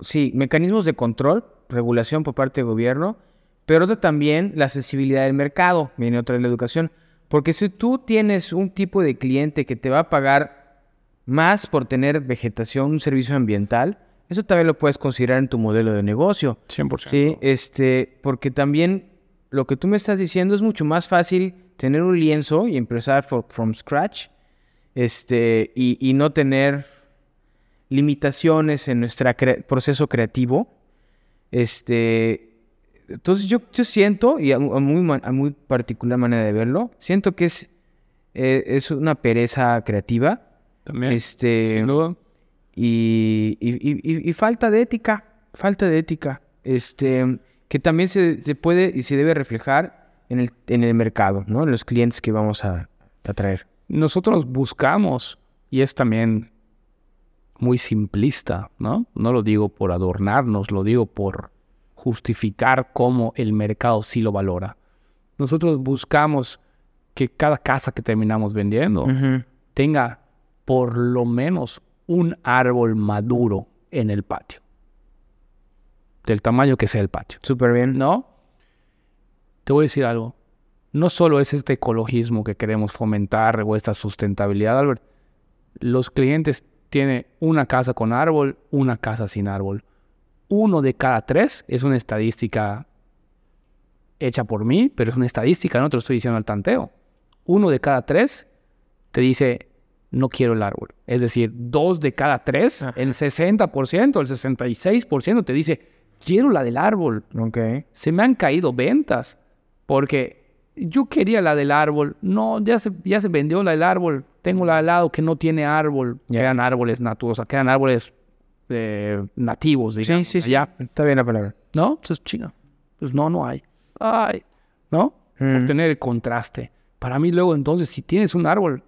sí, mecanismos de control, regulación por parte del gobierno, pero otra también la accesibilidad del mercado, viene otra de la educación. Porque si tú tienes un tipo de cliente que te va a pagar más por tener vegetación, un servicio ambiental, eso también lo puedes considerar en tu modelo de negocio. 100%. Sí, este, porque también lo que tú me estás diciendo es mucho más fácil tener un lienzo y empezar for- from scratch, este, y, y no tener limitaciones en nuestro proceso creativo. Este, entonces yo, yo siento, y a, mu- a muy, a muy particular manera de verlo, siento que es, eh, es una pereza creativa. También. Este, sin duda. y, y- y- y- y falta de ética, falta de ética, este, que también se, se puede y se debe reflejar en el, en el mercado, ¿no? En los clientes que vamos a, a traer. Nosotros buscamos, y es también muy simplista, ¿no? No lo digo por adornarnos, lo digo por justificar cómo el mercado sí lo valora. Nosotros buscamos que cada casa que terminamos vendiendo tenga por lo menos un árbol maduro en el patio. Del tamaño que sea el patio. Súper bien. ¿No? Te voy a decir algo. No solo es este ecologismo que queremos fomentar o esta sustentabilidad, Albert. Los clientes tienen una casa con árbol, una casa sin árbol. Uno de cada tres es una estadística hecha por mí, pero es una estadística, no te lo estoy diciendo al tanteo. Uno de cada tres te dice, no quiero el árbol. Es decir, dos de cada tres, Ajá. el 60%, el 66% te dice, quiero la del árbol Ok. se me han caído ventas porque yo quería la del árbol. No, ya se, ya se vendió la del árbol. Tengo la al lado que no tiene árbol. Ya. Quedan árboles naturales, o sea, quedan árboles eh, nativos, Sí, digamos. sí, sí. allá. Está bien la palabra. ¿No? Entonces, chinga. Pues no, no hay. Ay, ¿no? Por Mm. tener el contraste. Para mí, luego, entonces, si tienes un árbol,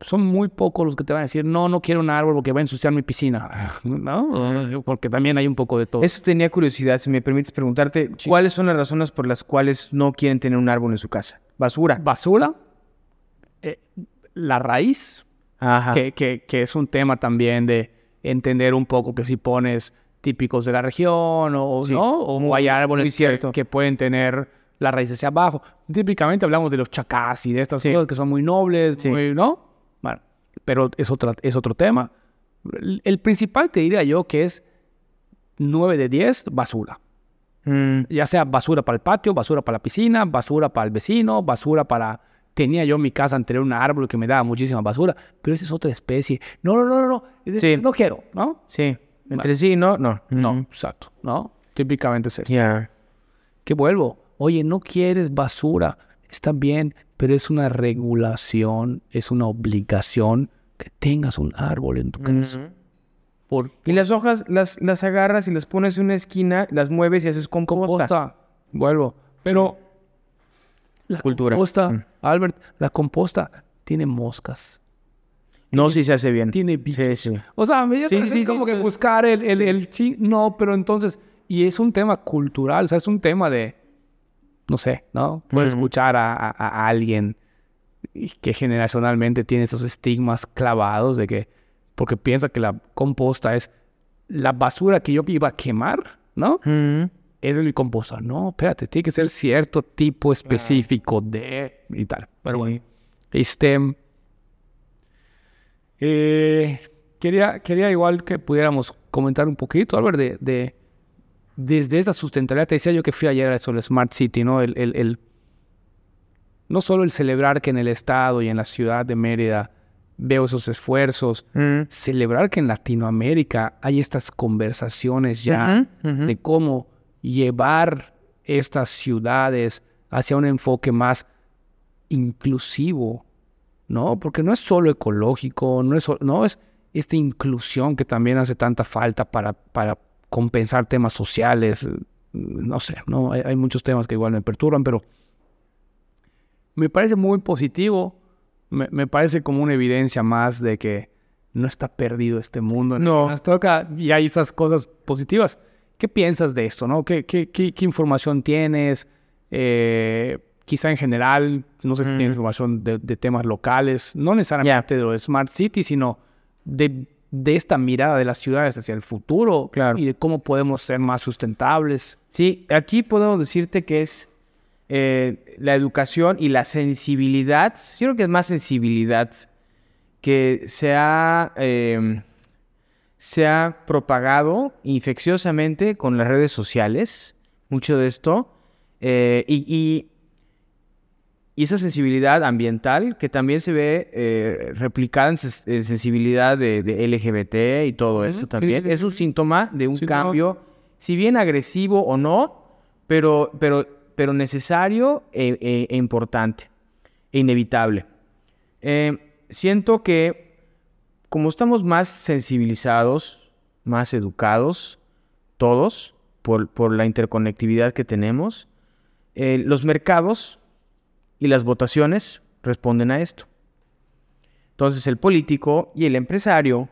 son muy pocos los que te van a decir, no, no quiero un árbol porque va a ensuciar mi piscina. ¿No? Porque también hay un poco de todo. Eso tenía curiosidad, si me permites preguntarte, ¿cuáles son las razones por las cuales no quieren tener un árbol en su casa? Basura. basura, eh, la raíz, Ajá. que, que- que es un tema también de entender un poco que si pones típicos de la región o, Sí, ¿no? o muy- hay árboles que- cierto. Que, pueden tener la raíz hacia abajo. Típicamente hablamos de los chacás y de estas Sí. cosas que son muy nobles, muy- ¿no? Pero es, otra, es otro tema. El, el principal te diría yo que es 9 de 10, basura Mm, ya sea basura para el patio, basura para la piscina, basura para el vecino, basura para... Tenía yo en mi casa anterior un árbol que me daba muchísima basura, pero esa es otra especie. No, no, no, no, no, Sí. no quiero, ¿no? sí. Entre sí, ¿no? No. No, Mm. exacto, ¿no? Típicamente es eso. Ya. Que vuelvo, oye, no quieres basura, está bien, pero es una regulación, es una obligación que tengas un árbol en tu casa. Por Y las hojas las, las agarras y las pones en una esquina, las mueves y haces composta. composta, vuelvo, pero... La Cultura. composta, Mm. Albert, la composta tiene moscas. No, si se hace bien. tiene bichos. Sí, sí. O sea, me Sí, sí, como que buscar el, el, el chi- No, pero entonces... Y es un tema cultural, o sea, es un tema de... No sé, ¿no? Puedes escuchar a, a- a alguien y que generacionalmente tiene estos estigmas clavados de que... Porque piensa que la composta es la basura que yo iba a quemar, ¿no? Mm. Es de mi composta. No, espérate, tiene que ser cierto tipo específico de... y tal. Pero bueno. Este. eh, quería, quería igual que pudiéramos comentar un poquito, Albert, de, de- desde esa sustentabilidad. Te decía yo que fui ayer a eso, el Smart City, ¿no? El, el- el- no solo el celebrar que en el estado y en la ciudad de Mérida veo esos esfuerzos. Mm. Celebrar que en Latinoamérica hay estas conversaciones ya de cómo llevar estas ciudades hacia un enfoque más inclusivo, ¿no? Porque no es solo ecológico, no es, no es esta inclusión que también hace tanta falta para, para compensar temas sociales, no sé, ¿no? Hay, hay muchos temas que igual me perturban, pero me parece muy positivo, me, me parece como una evidencia más de que no está perdido este mundo. en el No. que nos toca y hay esas cosas positivas. ¿Qué piensas de esto, no? ¿Qué, qué, qué- qué información tienes? Eh, quizá en general, no sé si tienes Mm. información de, de temas locales, no necesariamente de lo de Smart City, sino de, de esta mirada de las ciudades hacia el futuro Claro. y de cómo podemos ser más sustentables. Sí, aquí podemos decirte que es eh, la educación y la sensibilidad, yo creo que es más sensibilidad que se ha, eh, se ha propagado infecciosamente con las redes sociales, mucho de esto, eh, y, y- y esa sensibilidad ambiental que también se ve eh, replicada en, en sensibilidad de, de LGBT y todo esto sí, también, sí, es un síntoma de un cambio, si bien agresivo o no, pero, pero, pero necesario e, e- e importante, e inevitable. Eh, siento que como estamos más sensibilizados, más educados, todos, por, por la interconectividad que tenemos, eh, los mercados y las votaciones responden a esto. Entonces el político y el empresario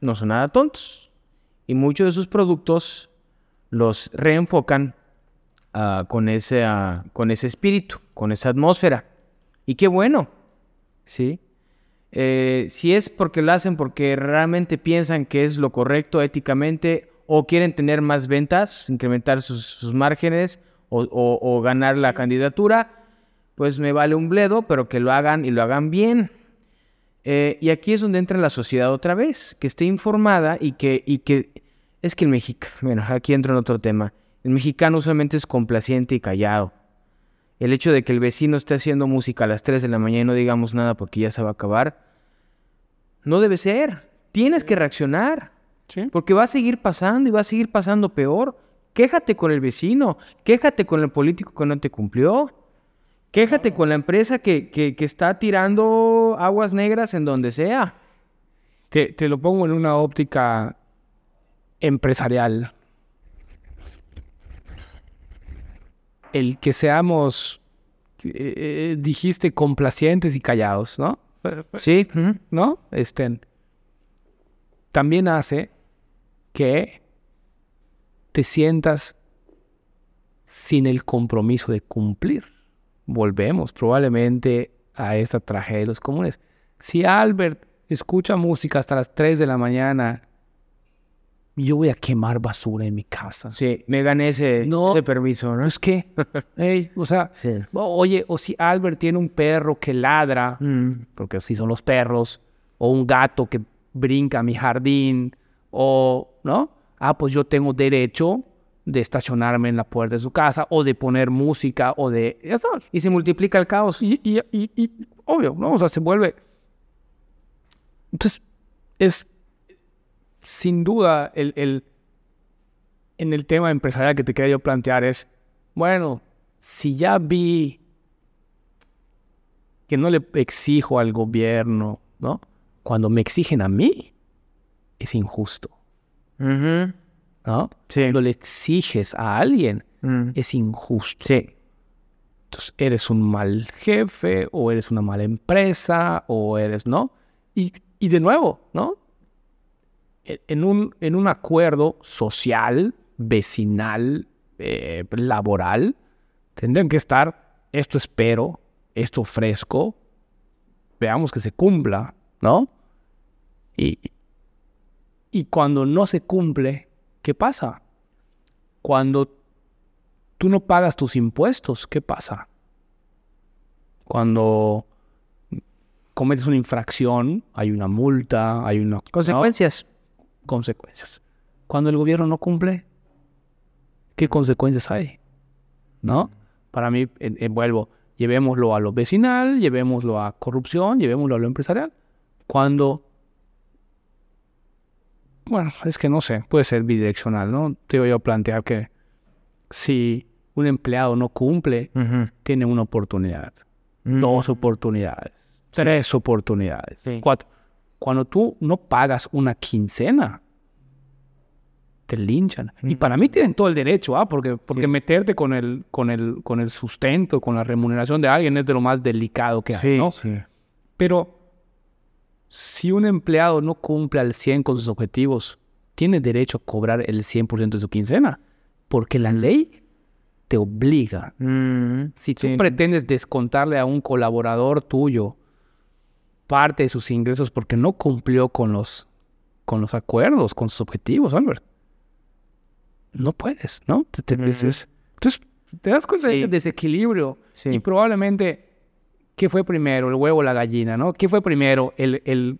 no son nada tontos y muchos de sus productos los reenfocan ah, con, ese, ah, con ese espíritu, con esa atmósfera. Y qué bueno, ¿sí? Eh, si es porque lo hacen porque realmente piensan que es lo correcto éticamente o quieren tener más ventas, incrementar sus, sus márgenes o, o- o ganar la candidatura, pues me vale un bledo, pero que lo hagan y lo hagan bien. Eh, y aquí es donde entra la sociedad otra vez, que esté informada y que, y que es que el mexicano, bueno, aquí entro en otro tema, el mexicano usualmente es complaciente y callado. El hecho de que el vecino esté haciendo música a las 3 de la mañana y no digamos nada porque ya se va a acabar, no debe ser. Tienes que reaccionar, Sí. porque va a seguir pasando y va a seguir pasando peor. Quéjate con el vecino, quéjate con el político que no te cumplió, quéjate con la empresa que, que- que está tirando aguas negras en donde sea. Te, te lo pongo en una óptica empresarial. El que seamos, eh, eh, dijiste, complacientes y callados, ¿no? Sí. ¿No? Estén. También hace que te sientas sin el compromiso de cumplir. Volvemos probablemente a esta tragedia de los comunes. Si Albert escucha música hasta las 3 de la mañana, yo voy a quemar basura en mi casa. sí, me gané ese, No. ese permiso, ¿no? ¿Es qué? Ey, o sea, Sí. oye, o si Albert tiene un perro que ladra, Mm, porque así son los perros, o un gato que brinca a mi jardín, o, ¿no? Ah, pues yo tengo derecho de estacionarme en la puerta de su casa, o de poner música, o de, ya sabes. Y se multiplica el caos. Y, y, y- y, obvio, ¿no? O sea, se vuelve... Entonces, es sin duda el, el- en el tema empresarial que te quería yo plantear es, bueno, si ya vi que no le exijo al gobierno, ¿no? Cuando me exigen a mí, es injusto, Ujú. ¿no? Sí. Cuando le exiges a alguien, Mm. es injusto. Sí. Entonces, eres un mal jefe, o eres una mala empresa, o eres, ¿no? Y, y de nuevo, ¿no? En un, en un acuerdo social, vecinal, eh, laboral, tendrían que estar, esto espero, esto ofrezco, veamos que se cumpla, ¿no? Y, y cuando no se cumple, ¿qué pasa? Cuando tú no pagas tus impuestos, ¿qué pasa? Cuando cometes una infracción, hay una multa, hay una... Consecuencias. Consecuencias. Cuando el gobierno no cumple, ¿qué consecuencias hay? ¿No? Para mí, eh, eh, vuelvo, llevémoslo a lo vecinal, llevémoslo a corrupción, llevémoslo a lo empresarial. cuando, bueno, es que no sé, puede ser bidireccional, ¿no? Te voy a plantear que si un empleado no cumple, tiene una oportunidad, Mm. dos oportunidades, tres oportunidades, Sí. cuatro. Cuando tú no pagas una quincena, te linchan. Y para mí tienen todo el derecho, ¿ah? Porque, porque Sí. meterte con el, con, el, con el sustento, con la remuneración de alguien es de lo más delicado que hay, Sí, ¿no? sí. Pero si un empleado no cumple al 100 con sus objetivos, tiene derecho a cobrar el 100% de su quincena, porque la ley te obliga. Mm, Si tú sí. pretendes descontarle a un colaborador tuyo parte de sus ingresos porque no cumplió con los, con los acuerdos, con sus objetivos, Albert, no puedes, ¿no? Te- te- entonces, te das cuenta de ese desequilibrio Sí. y probablemente, ¿qué fue primero, el huevo o la gallina, no? ¿Qué fue primero, el, el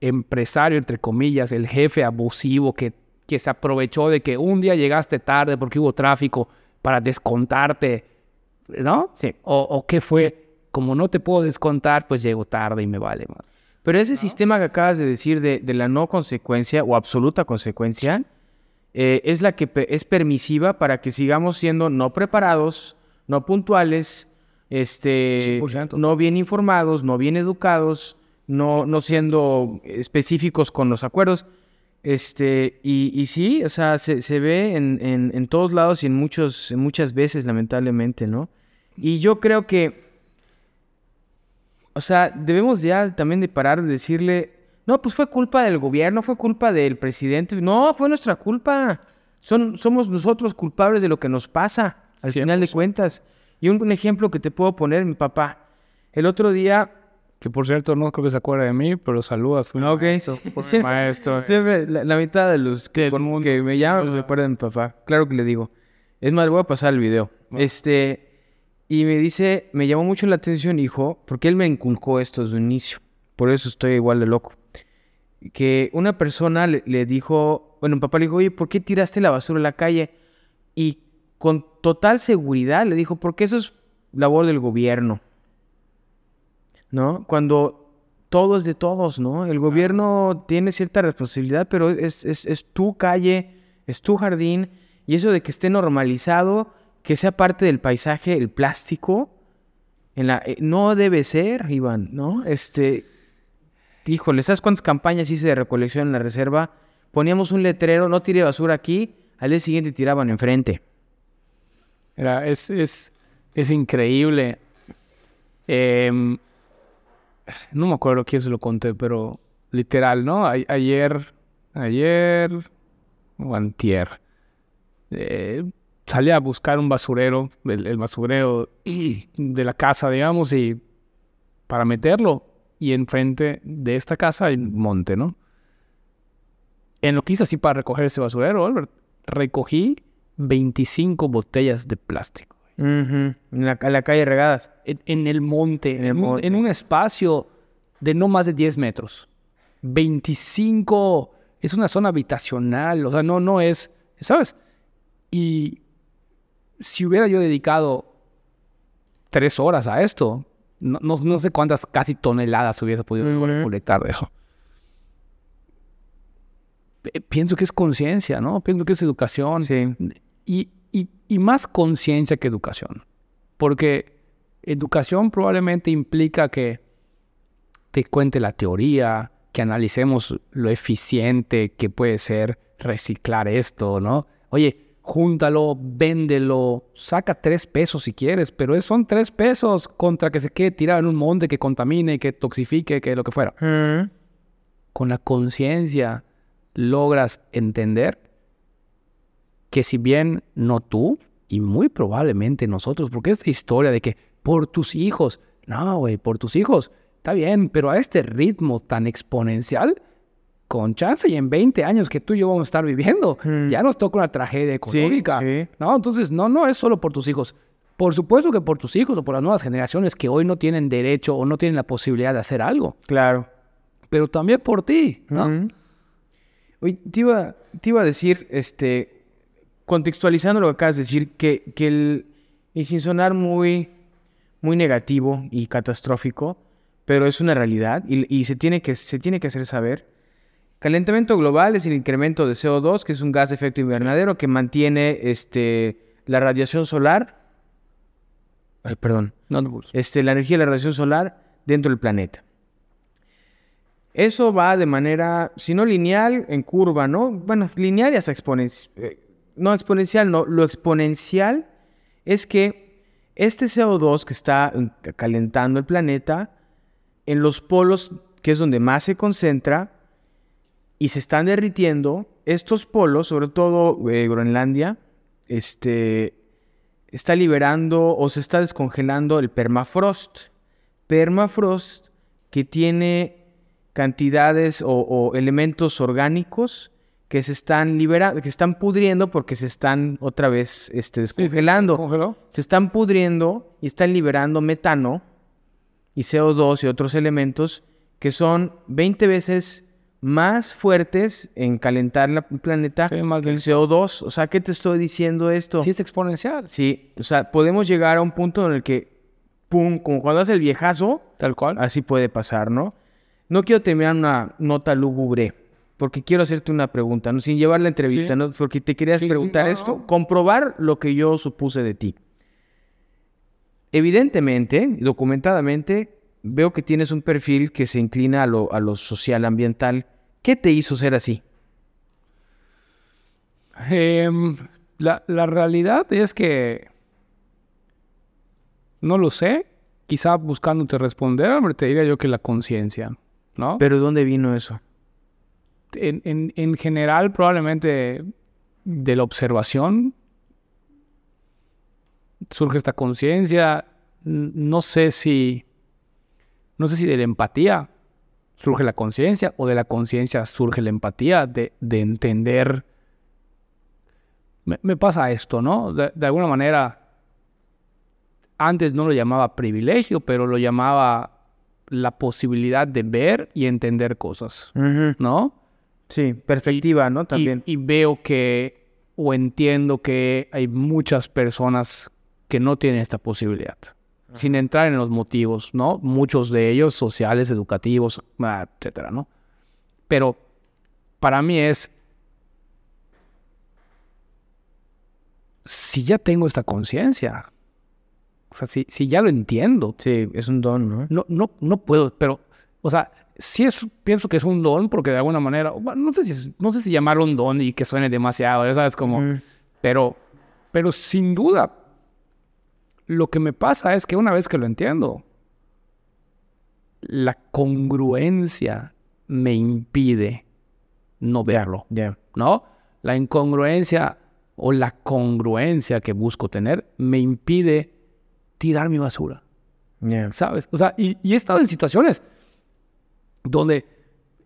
empresario, entre comillas, el jefe abusivo que, que se aprovechó de que un día llegaste tarde porque hubo tráfico para descontarte, ¿no? Sí. O, o qué fue, como no te puedo descontar, pues llego tarde y me vale, man. Pero ese sistema que acabas de decir de, de la no consecuencia o absoluta consecuencia eh, es la que pe- es permisiva para que sigamos siendo no preparados, no puntuales, este, 100%. no bien informados, no bien educados, no, no siendo específicos con los acuerdos. Este, y, y sí, o sea, se, se ve en, en- en todos lados y en, muchos, en muchas veces, lamentablemente, ¿no? Y yo creo que o sea, debemos ya también de parar de decirle, no, pues fue culpa del gobierno, fue culpa del presidente. No, fue nuestra culpa. Son, somos nosotros culpables de lo que nos pasa, al final de 100%. cuentas. Y un, un ejemplo que te puedo poner, mi papá. El otro día, Que por cierto, no creo que se acuerde de mí, pero saludas. Mi Ok. maestro, siempre la, la mitad de los que, me llaman se acuerdan de mi papá. Claro que le digo. Es más, voy a pasar el video. Bueno. Este, y me dice, me llamó mucho la atención, hijo, porque él me inculcó esto desde un inicio. Por eso estoy igual de loco. Que una persona le, le dijo, bueno, mi papá le dijo, oye, ¿por qué tiraste la basura en la calle? Y con total seguridad le dijo, porque eso es labor del gobierno. ¿No? Cuando todo es de todos, ¿no? El gobierno tiene cierta responsabilidad, pero es, es, es tu calle, es tu jardín, y eso de que esté normalizado, que sea parte del paisaje, el plástico, en la, eh, no debe ser, Iván, ¿no? Este, híjole, ¿sabes cuántas campañas hice de recolección en la reserva? Poníamos un letrero, no tire basura aquí, al día siguiente tiraban enfrente. Mira, es, es, es increíble. Em, no me acuerdo quién se lo conté, pero literal, ¿no? Ayer, ayer o antier, eh, salí a buscar un basurero, el, el basurero de la casa, digamos, y para meterlo. Y enfrente de esta casa hay un monte, ¿no? En lo que hice así para recoger ese basurero, Albert, recogí 25 botellas de plástico Ujú, En la, en la calle regadas. en, en el monte, En el un, monte. en un espacio de no más de 10 metros. 25 es una zona habitacional, o sea, no, no es, ¿sabes? Y si hubiera yo dedicado tres horas a esto, no, no- no sé cuántas casi toneladas hubiese podido Ujú. colectar de eso. Pienso que es conciencia, ¿no? Pienso que es educación Sí. y, y- y más conciencia que educación. Porque educación probablemente implica que te cuente la teoría, que analicemos lo eficiente que puede ser reciclar esto, ¿no? Oye, júntalo, véndelo, saca tres pesos si quieres, pero son tres pesos contra que se quede tirado en un monte que contamine, que toxifique, que lo que fuera. Con la conciencia logras entender que si bien no tú, y muy probablemente nosotros, porque esta historia de que por tus hijos, no, güey, por tus hijos, está bien, pero a este ritmo tan exponencial, con chance y en 20 años que tú y yo vamos a estar viviendo, Mm. ya nos toca una tragedia económica. sí. No, entonces no, no es solo por tus hijos. Por supuesto que por tus hijos o por las nuevas generaciones que hoy no tienen derecho o no tienen la posibilidad de hacer algo, Claro. pero también por ti, ¿no? Oye, te iba, te iba a decir, este, contextualizando lo que acabas de decir, que, que el, y sin sonar muy, muy negativo y catastrófico, pero es una realidad y, y se, tiene que, se tiene que hacer saber. Calentamiento global es el incremento de CO2, que es un gas de efecto invernadero que mantiene este, la radiación solar. Ay, perdón. No. Este, la energía de la radiación solar dentro del planeta. Eso va de manera, si no lineal, en curva, ¿no? Bueno, lineal y hasta exponencial. no exponencial, no. Lo exponencial es que este CO2 que está eh, calentando el planeta, en los polos, que es donde más se concentra, y se están derritiendo, estos polos, sobre todo eh, Groenlandia, este, está liberando o se está descongelando el permafrost. Permafrost que tiene cantidades o, o elementos orgánicos que se están liberando, que están pudriendo porque se están otra vez este, descongelando. ¿Congeló? Se están pudriendo y están liberando metano y CO2 y otros elementos que son 20 veces más fuertes en calentar la- el planeta Sí, más que el denso. CO2. O sea, ¿qué te estoy diciendo esto? Sí, es exponencial. Sí, o sea, podemos llegar a un punto en el que, pum, como cuando hace el viejazo, Tal cual. así puede pasar, ¿no? No quiero terminar una nota lúgubre, porque quiero hacerte una pregunta, ¿no? sin llevar la entrevista, Sí. ¿no? Porque te querías Sí, preguntar no, esto, no. comprobar lo que yo supuse de ti. Evidentemente, documentadamente, veo que tienes un perfil que se inclina a lo, a lo social ambiental. ¿Qué te hizo ser así? Em, la, la realidad es que no lo sé. Quizá buscándote responder, hombre, te diría yo que la conciencia, ¿no? ¿Pero de dónde vino eso? en, en- en general, probablemente de la observación surge esta conciencia. No sé si. No sé si de la empatía surge la conciencia o de la conciencia surge la empatía, de, de entender. Me, me pasa esto, ¿no? De, de alguna manera, antes no lo llamaba privilegio, pero lo llamaba la posibilidad de ver y entender cosas. ¿no? Sí, perspectiva, ¿no? Y- También. Y, veo que, o entiendo que hay muchas personas que no tienen esta posibilidad. Sin entrar en los motivos, ¿no? Muchos de ellos sociales, educativos, etcétera, ¿no? Pero para mí es. Si ya tengo esta conciencia, o sea, si, si ya lo entiendo, Sí, es un don, ¿no? no, no, no puedo, pero, o sea, sí es, pienso que es un don porque de alguna manera, bueno, no sé si, no sé si llamarlo un don y que suene demasiado, ya sabes, como, pero, pero sin duda, lo que me pasa es que una vez que lo entiendo, la congruencia me impide no verlo. ¿no? La incongruencia o la congruencia que busco tener me impide tirar mi basura. ¿sabes? O sea, y, y he estado en situaciones donde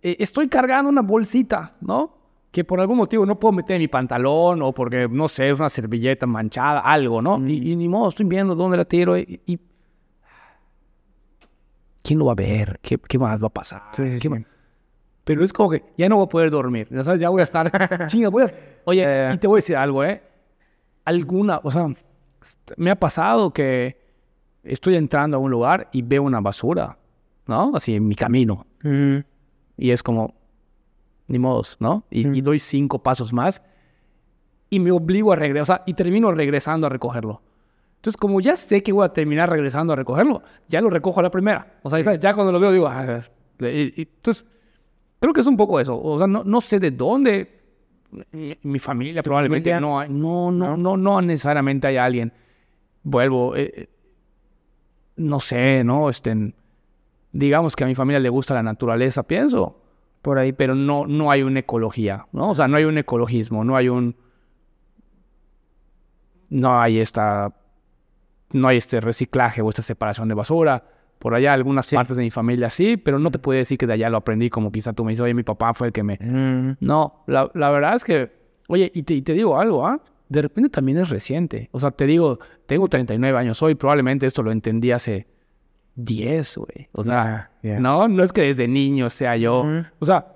eh, estoy cargando una bolsita, ¿no? Que por algún motivo no puedo meter mi pantalón o porque, no sé, es una servilleta manchada, algo, ¿no? Y, y ni modo, estoy viendo dónde la tiro y... y- ¿Quién lo va a ver? ¿Qué, qué más va a pasar? Sí, sí, ¿Qué sí. más? Pero es como que ya no voy a poder dormir, ya sabes, ya voy a estar... Chinga, voy a... Oye, Eh. y te voy a decir algo, ¿eh? Alguna, o sea, me ha pasado que estoy entrando a un lugar y veo una basura, ¿no? Así en mi camino. Ujú. Y es como, ni modos, ¿no? Y, y doy cinco pasos más y me obligo a regresar, y termino regresando a recogerlo. Entonces, como ya sé que voy a terminar regresando a recogerlo, ya lo recojo a la primera. O sea, ya cuando lo veo digo, "Ah, y- y- entonces, creo que es un poco eso. O sea, no, no sé de dónde. Mi, mi familia probablemente familia? no, hay- no, no, no, no necesariamente hay alguien. Vuelvo, eh, eh, no sé, ¿no? Este, digamos que a mi familia le gusta la naturaleza, pienso Por ahí. pero no, no hay una ecología, ¿no? O sea, no hay un ecologismo, no hay un... No hay esta... No hay este reciclaje o esta separación de basura. Por allá algunas partes de mi familia sí, pero no te puedo decir que de allá lo aprendí como quizá tú me dices, oye, mi papá fue el que me... Ujú. No, la, la verdad es que... Oye, y te, y te digo algo, ¿ah? De repente también es reciente. O sea, te digo, tengo 39 años hoy, probablemente esto lo entendí hace 10, güey. O sea, ya. no, no es que desde niño sea yo. O sea,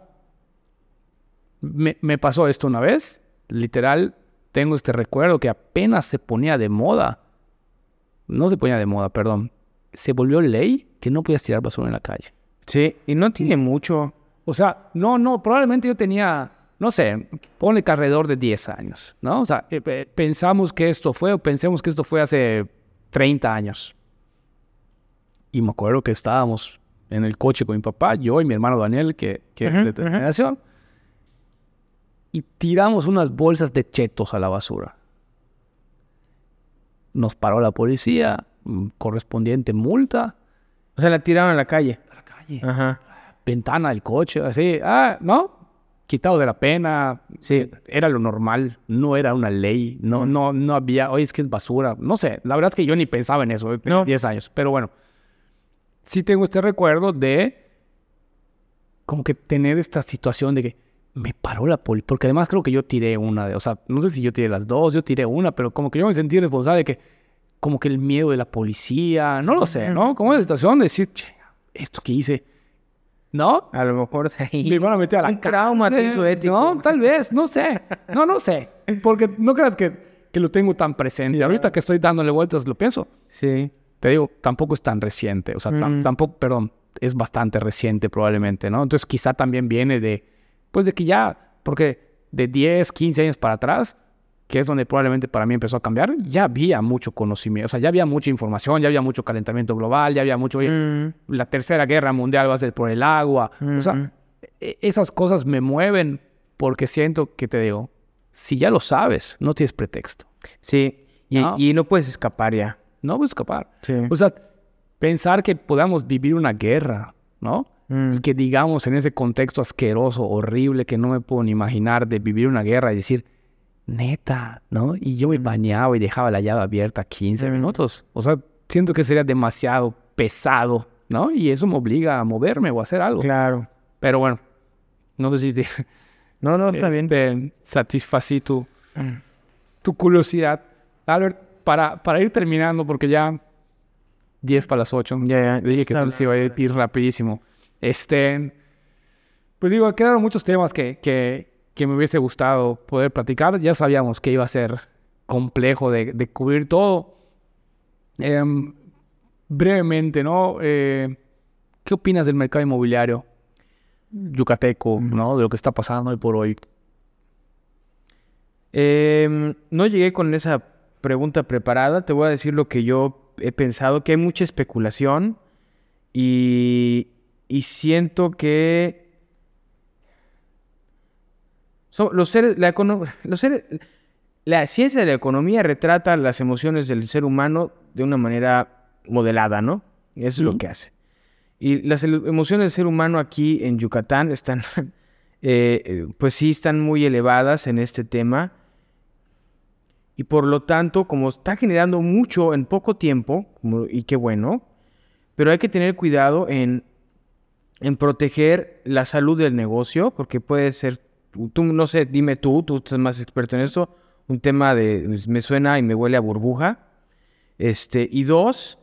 me, me pasó esto una vez, literal, tengo este recuerdo que apenas se ponía de moda, no se ponía de moda, perdón, se volvió ley que no podías tirar basura en la calle. Sí, y no tiene mucho. O sea, no, no, probablemente yo tenía, no sé, ponle que alrededor de 10 años, ¿no? O sea, eh, eh, pensamos que esto fue, o pensemos que esto fue hace 30 años. Y me acuerdo que estábamos en el coche con mi papá, yo y mi hermano Daniel, que, que es Ujú, de tu ujú. generación, y tiramos unas bolsas de chetos a la basura. Nos paró la policía, mm, correspondiente multa. O sea, la tiraron a la calle. A la calle. Ajá. Ventana del coche, así. Ah, ¿no? Quitado de la pena. Sí. Era lo normal, no era una ley, no, no, no había, oye, es que es basura. No sé, la verdad es que yo ni pensaba en eso, tenía No. 10 años. Pero bueno, sí tengo este recuerdo de como que tener esta situación de que me paró la poli, porque además creo que yo tiré una de, o sea, no sé si yo tiré las dos, yo tiré una, pero como que yo me sentí responsable de que, como que el miedo de la policía, no lo sé, ¿no? Como la situación de decir, che, esto que hice, ¿no? A lo mejor ahí. Me van a meter a la Un trauma ético. No, tal vez, no sé. No, no sé. Porque no creas que, que lo tengo tan presente. Ahorita que estoy dándole vueltas lo pienso. Sí. Te digo, tampoco es tan reciente. O sea, Mm. tampoco, perdón, es bastante reciente probablemente, ¿no? Entonces quizá también viene de, pues de que ya, porque de 10, 15 años para atrás, que es donde probablemente para mí empezó a cambiar, ya había mucho conocimiento, o sea, ya había mucha información, ya había mucho calentamiento global, ya había mucho, oye, Mm. la tercera guerra mundial va a ser por el agua. O sea, Ujú. e- esas cosas me mueven porque siento que te digo, si ya lo sabes, no tienes pretexto. Sí. Y No. y no puedes escapar ya. No puedes escapar. Sí. O sea, pensar que podamos vivir una guerra, ¿no? Mm. Y que digamos en ese contexto asqueroso, horrible, que no me puedo ni imaginar de vivir una guerra y decir, neta, ¿no? Y yo me bañaba y dejaba la llave abierta 15 Mm. minutos. O sea, siento que sería demasiado pesado, ¿no? Y eso me obliga a moverme o a hacer algo. Claro. Pero bueno, no sé si te, No, no, está bien. este, satisfací tu, tu curiosidad. Albert, para, para ir terminando, porque ya 10 para las 8. Ya, ya. Dije que se iba a ir, rapidísimo. Este, pues digo, quedaron muchos temas que, que, que me hubiese gustado poder platicar. Ya sabíamos que iba a ser complejo de, de cubrir todo. Em, brevemente, ¿no? Eh, ¿Qué opinas del mercado inmobiliario yucateco, ¿no? De lo que está pasando hoy por hoy. Em, no llegué con esa pregunta preparada. Te voy a decir lo que yo he pensado, que hay mucha especulación y, y siento que so- los seres, la, econo- los seres- la ciencia de la economía retrata las emociones del ser humano de una manera modelada, ¿no? Eso es lo que hace. Y las emociones del ser humano aquí en Yucatán están, eh, eh, pues sí, están muy elevadas en este tema. Y por lo tanto, como está generando mucho en poco tiempo, y qué bueno, pero hay que tener cuidado en, en proteger la salud del negocio, porque puede ser, tú no sé, dime tú, tú estás más experto en esto, un tema de, pues, me suena y me huele a burbuja. Este, y dos,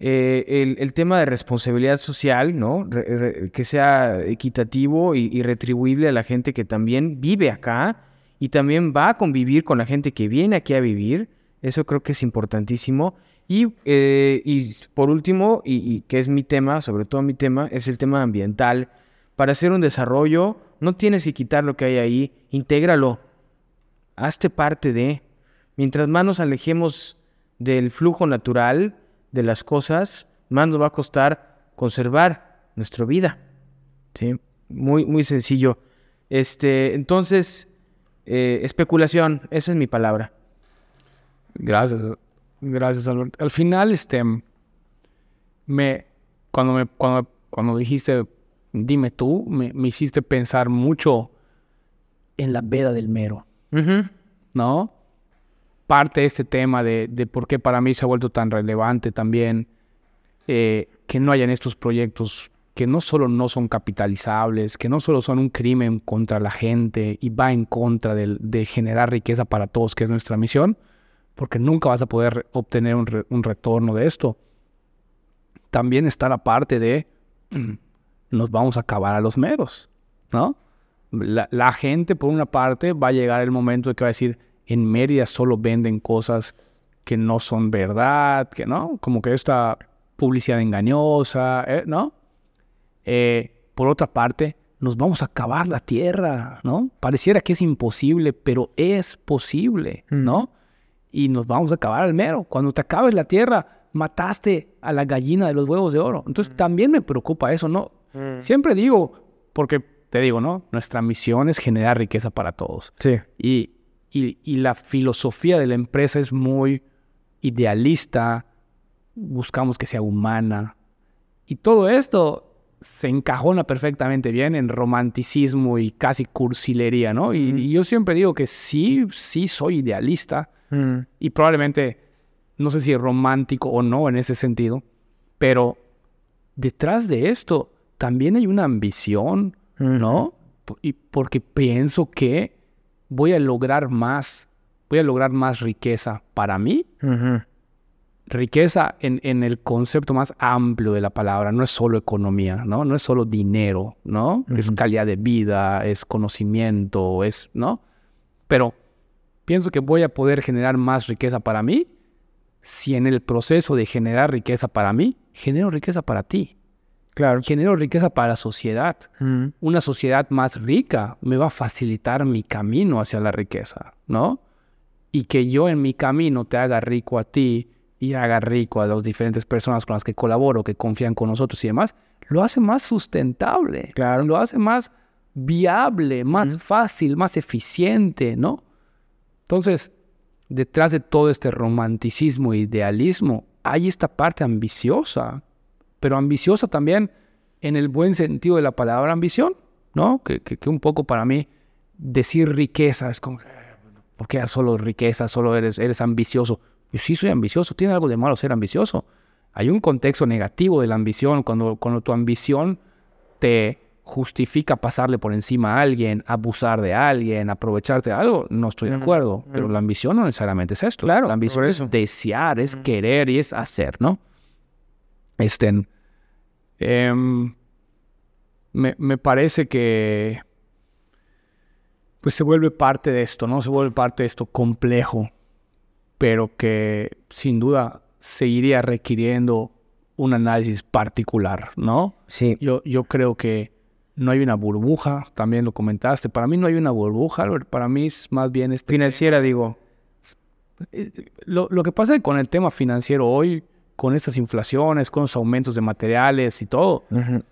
eh, el, tema de responsabilidad social, ¿no? Re- que sea equitativo y retribuible a la gente que también vive acá y también va a convivir con la gente que viene aquí a vivir. Eso creo que es importantísimo. Y, eh, y por último, y, y que es mi tema, sobre todo mi tema, es el tema ambiental. Para hacer un desarrollo, no tienes que quitar lo que hay ahí, intégralo. Hazte parte de. Mientras más nos alejemos del flujo natural de las cosas, más nos va a costar conservar nuestra vida. ¿Sí? Muy, muy sencillo. Este, entonces, eh, especulación, esa es mi palabra. Gracias, gracias, Albert. Al final, este, me, cuando me, cuando, cuando dijiste, dime tú, me, me hiciste pensar mucho en la veda del mero. ¿no? Parte de este tema de, de por qué para mí se ha vuelto tan relevante también eh, que no hayan estos proyectos que no solo no son capitalizables, que no solo son un crimen contra la gente y va en contra de, generar riqueza para todos, que es nuestra misión, porque nunca vas a poder obtener un, re- un retorno de esto. También está la parte de nos vamos a acabar a los meros, ¿no? La, la gente, por una parte, va a llegar el momento de que va a decir, en Mérida solo venden cosas que no son verdad, que no, como que esta publicidad engañosa, ¿eh? ¿no? Eh, por otra parte, nos vamos a acabar la tierra, ¿no? Pareciera que es imposible, pero es posible, ¿no? Y nos vamos a acabar al mero. Cuando te acabes la tierra, mataste a la gallina de los huevos de oro. Entonces también me preocupa eso, ¿no? Siempre digo, porque te digo, ¿no? Nuestra misión es generar riqueza para todos. Sí. Y, y, y la filosofía de la empresa es muy idealista, buscamos que sea humana. Y todo esto se encajona perfectamente bien en romanticismo y casi cursilería, ¿no? Y, y yo siempre digo que sí, sí soy idealista y probablemente, no sé si romántico o no en ese sentido, pero detrás de esto también hay una ambición, ¿no? Y porque pienso que voy a lograr más, voy a lograr más riqueza para mí Ujú. Riqueza en, en el concepto más amplio de la palabra, no es solo economía, ¿no? No es solo dinero, ¿no? Es Ujú. calidad de vida, es conocimiento, es, ¿no? Pero pienso que voy a poder generar más riqueza para mí si en el proceso de generar riqueza para mí, genero riqueza para ti, Claro. genero riqueza para la sociedad. Una sociedad más rica me va a facilitar mi camino hacia la riqueza, ¿no? Y que yo en mi camino te haga rico a ti y haga rico a las diferentes personas con las que colaboro, que confían con nosotros y demás, lo hace más sustentable, Claro. lo hace más viable, más fácil, más eficiente, ¿no? Entonces, detrás de todo este romanticismo e idealismo, hay esta parte ambiciosa, pero ambiciosa también en el buen sentido de la palabra ambición, ¿no? Que, que- que un poco para mí decir riqueza es como, ¿por qué solo riqueza, solo eres, eres ambicioso? Yo sí soy ambicioso, tiene algo de malo ser ambicioso. Hay un contexto negativo de la ambición, cuando, cuando tu ambición te justifica pasarle por encima a alguien, abusar de alguien, aprovecharte de algo, no estoy de acuerdo. Pero la ambición no necesariamente es esto. Claro, la ambición es desear, es querer y es hacer, ¿no? Este, em, me, me parece que pues se vuelve parte de esto, ¿no? Se vuelve parte de esto complejo, pero que sin duda seguiría requiriendo un análisis particular, ¿no? Sí. Yo, yo creo que no hay una burbuja, también lo comentaste. Para mí no hay una burbuja, Albert. Para mí es más bien este Financiera, digo. eh, lo, lo que pasa con el tema financiero hoy, con estas inflaciones, con los aumentos de materiales y todo,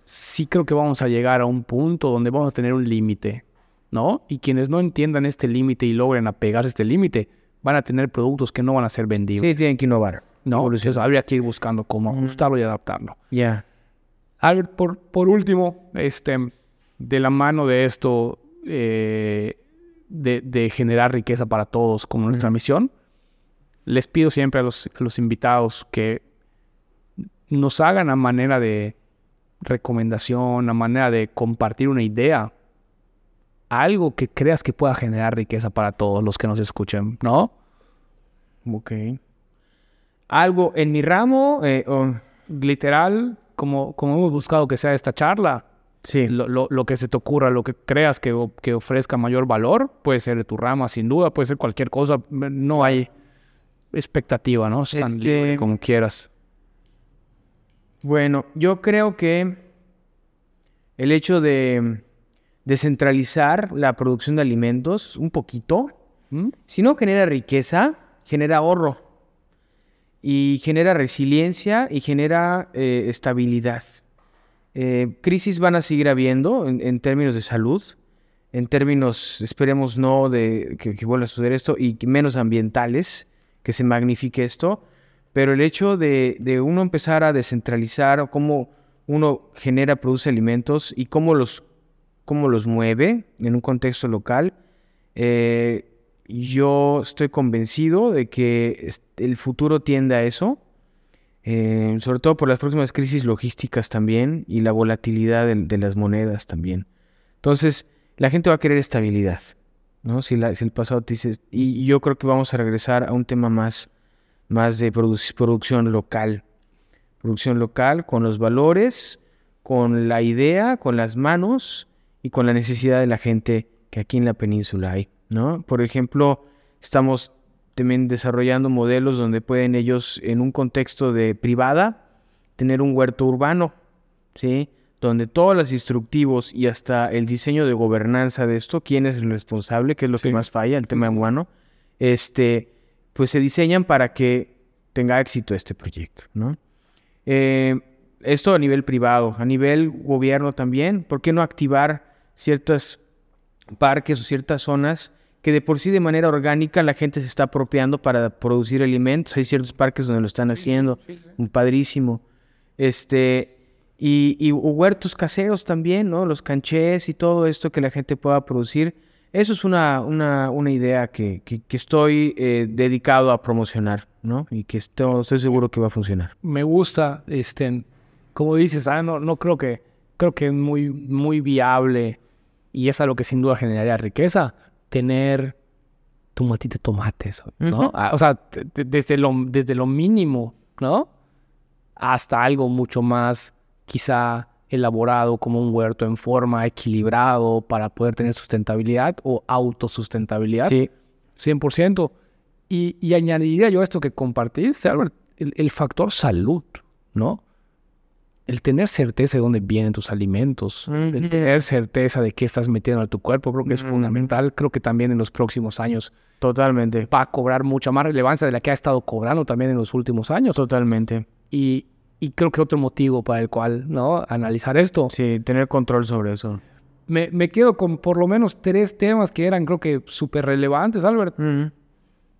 sí creo que vamos a llegar a un punto donde vamos a tener un límite, ¿no? Y quienes no entiendan este límite y logren apegarse a este límite, van a tener productos que no van a ser vendidos, Sí, tienen que innovar. ¿no? Entonces habría que ir buscando cómo ajustarlo y adaptarlo. Ya. Albert, por, por último, este, de la mano de esto, eh, de, de generar riqueza para todos como nuestra misión, les pido siempre a los, a los invitados que nos hagan a manera de recomendación, a manera de compartir una idea, algo que creas que pueda generar riqueza para todos los que nos escuchen, ¿no? Ok. Algo en mi ramo. eh, Literal, como, como hemos buscado que sea esta charla, Sí. lo, lo- lo que se te ocurra, lo que creas que, que ofrezca mayor valor, puede ser de tu rama, sin duda, puede ser cualquier cosa, no hay expectativa, ¿no? Tan Este- libre como quieras. Bueno, yo creo que el hecho de descentralizar la producción de alimentos un poquito, ¿Mm? si no genera riqueza, genera ahorro y genera resiliencia y genera eh, estabilidad. Eh, crisis van a seguir habiendo en, términos de salud, en términos, esperemos no de que, que vuelva a suceder esto y menos ambientales, que se magnifique esto, pero el hecho de, de uno empezar a descentralizar cómo uno genera, produce alimentos y cómo los, cómo los mueve en un contexto local, eh, yo estoy convencido de que el futuro tiende a eso, eh, sobre todo por las próximas crisis logísticas también y la volatilidad de, las monedas también. Entonces, la gente va a querer estabilidad, ¿no? Si, la- si el pasado te dice... Y yo creo que vamos a regresar a un tema más, más de produ- producción local. Producción local con los valores, con la idea, con las manos y con la necesidad de la gente que aquí en la península hay, ¿no? Por ejemplo, estamos también desarrollando modelos donde pueden ellos, en un contexto de privada, tener un huerto urbano, ¿sí? Donde todos los instructivos y hasta el diseño de gobernanza de esto, quién es el responsable, qué es lo que más falla, el tema humano, este, pues se diseñan para que tenga éxito este proyecto, ¿no? Eh, esto a nivel privado, a nivel gobierno también, ¿por qué no activar ciertos parques o ciertas zonas que de por sí de manera orgánica la gente se está apropiando para producir alimentos? Hay ciertos parques donde lo están haciendo, un padrísimo. Este, y, huertos caseros también, ¿no? Los canchés y todo esto que la gente pueda producir. Eso es una, una, una idea que, que, estoy eh, dedicado a promocionar, ¿no? Y que estoy, estoy, seguro que va a funcionar. Me gusta, este, como dices, ah, no, no creo que, creo que es muy, muy viable y es algo que sin duda generaría riqueza, tener tu matita de tomates, ¿no? Ah, o sea, desde lo, desde lo mínimo, ¿no? Hasta algo mucho más quizá elaborado como un huerto en forma equilibrado para poder tener sustentabilidad o autosustentabilidad. Sí. 100%. Y, y añadiría yo esto que compartiste, Albert, el factor salud, ¿no? El tener certeza de dónde vienen tus alimentos, el tener certeza de qué estás metiendo a tu cuerpo, creo que es fundamental. Creo que también en los próximos años. Totalmente. Va a cobrar mucha más relevancia de la que ha estado cobrando también en los últimos años. Totalmente. Y, y creo que otro motivo para el cual, ¿no? Analizar esto. Sí, tener control sobre eso. Me, me quedo con por lo menos tres temas que eran, creo que, súper relevantes, Albert.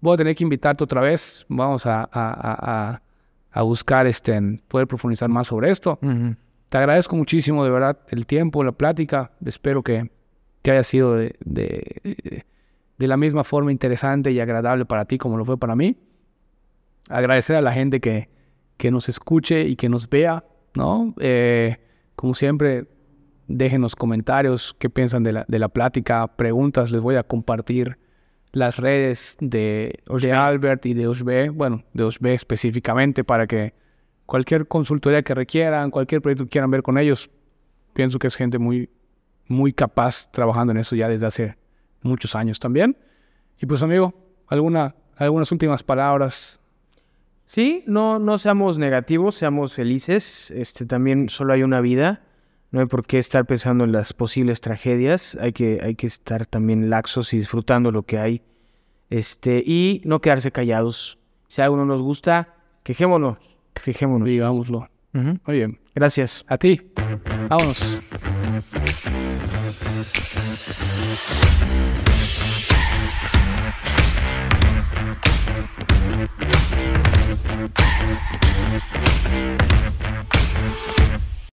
Voy a tener que invitarte otra vez. Vamos a, a a buscar este, poder profundizar más sobre esto. Te agradezco muchísimo, de verdad, el tiempo, la plática. Espero que, que haya sido de, de, la misma forma interesante y agradable para ti como lo fue para mí. Agradecer a la gente que, que nos escuche y que nos vea, ¿no? Eh, como siempre, déjenos comentarios, qué piensan de la, de la plática, preguntas, les voy a compartir las redes de, de Albert y de Osbe, bueno, de Osbe específicamente, para que cualquier consultoría que requieran, cualquier proyecto que quieran ver con ellos, pienso que es gente muy, muy capaz trabajando en eso ya desde hace muchos años también. Y pues amigo, alguna, algunas últimas palabras. Sí, no, no seamos negativos, seamos felices. Este también solo hay una vida. No hay por qué estar pensando en las posibles tragedias, hay que, hay que estar también laxos y disfrutando lo que hay. Este, y no quedarse callados. Si algo no nos gusta, quejémonos, fijémonos. Digámoslo. Uh. Muy bien. Gracias. A ti. Vámonos.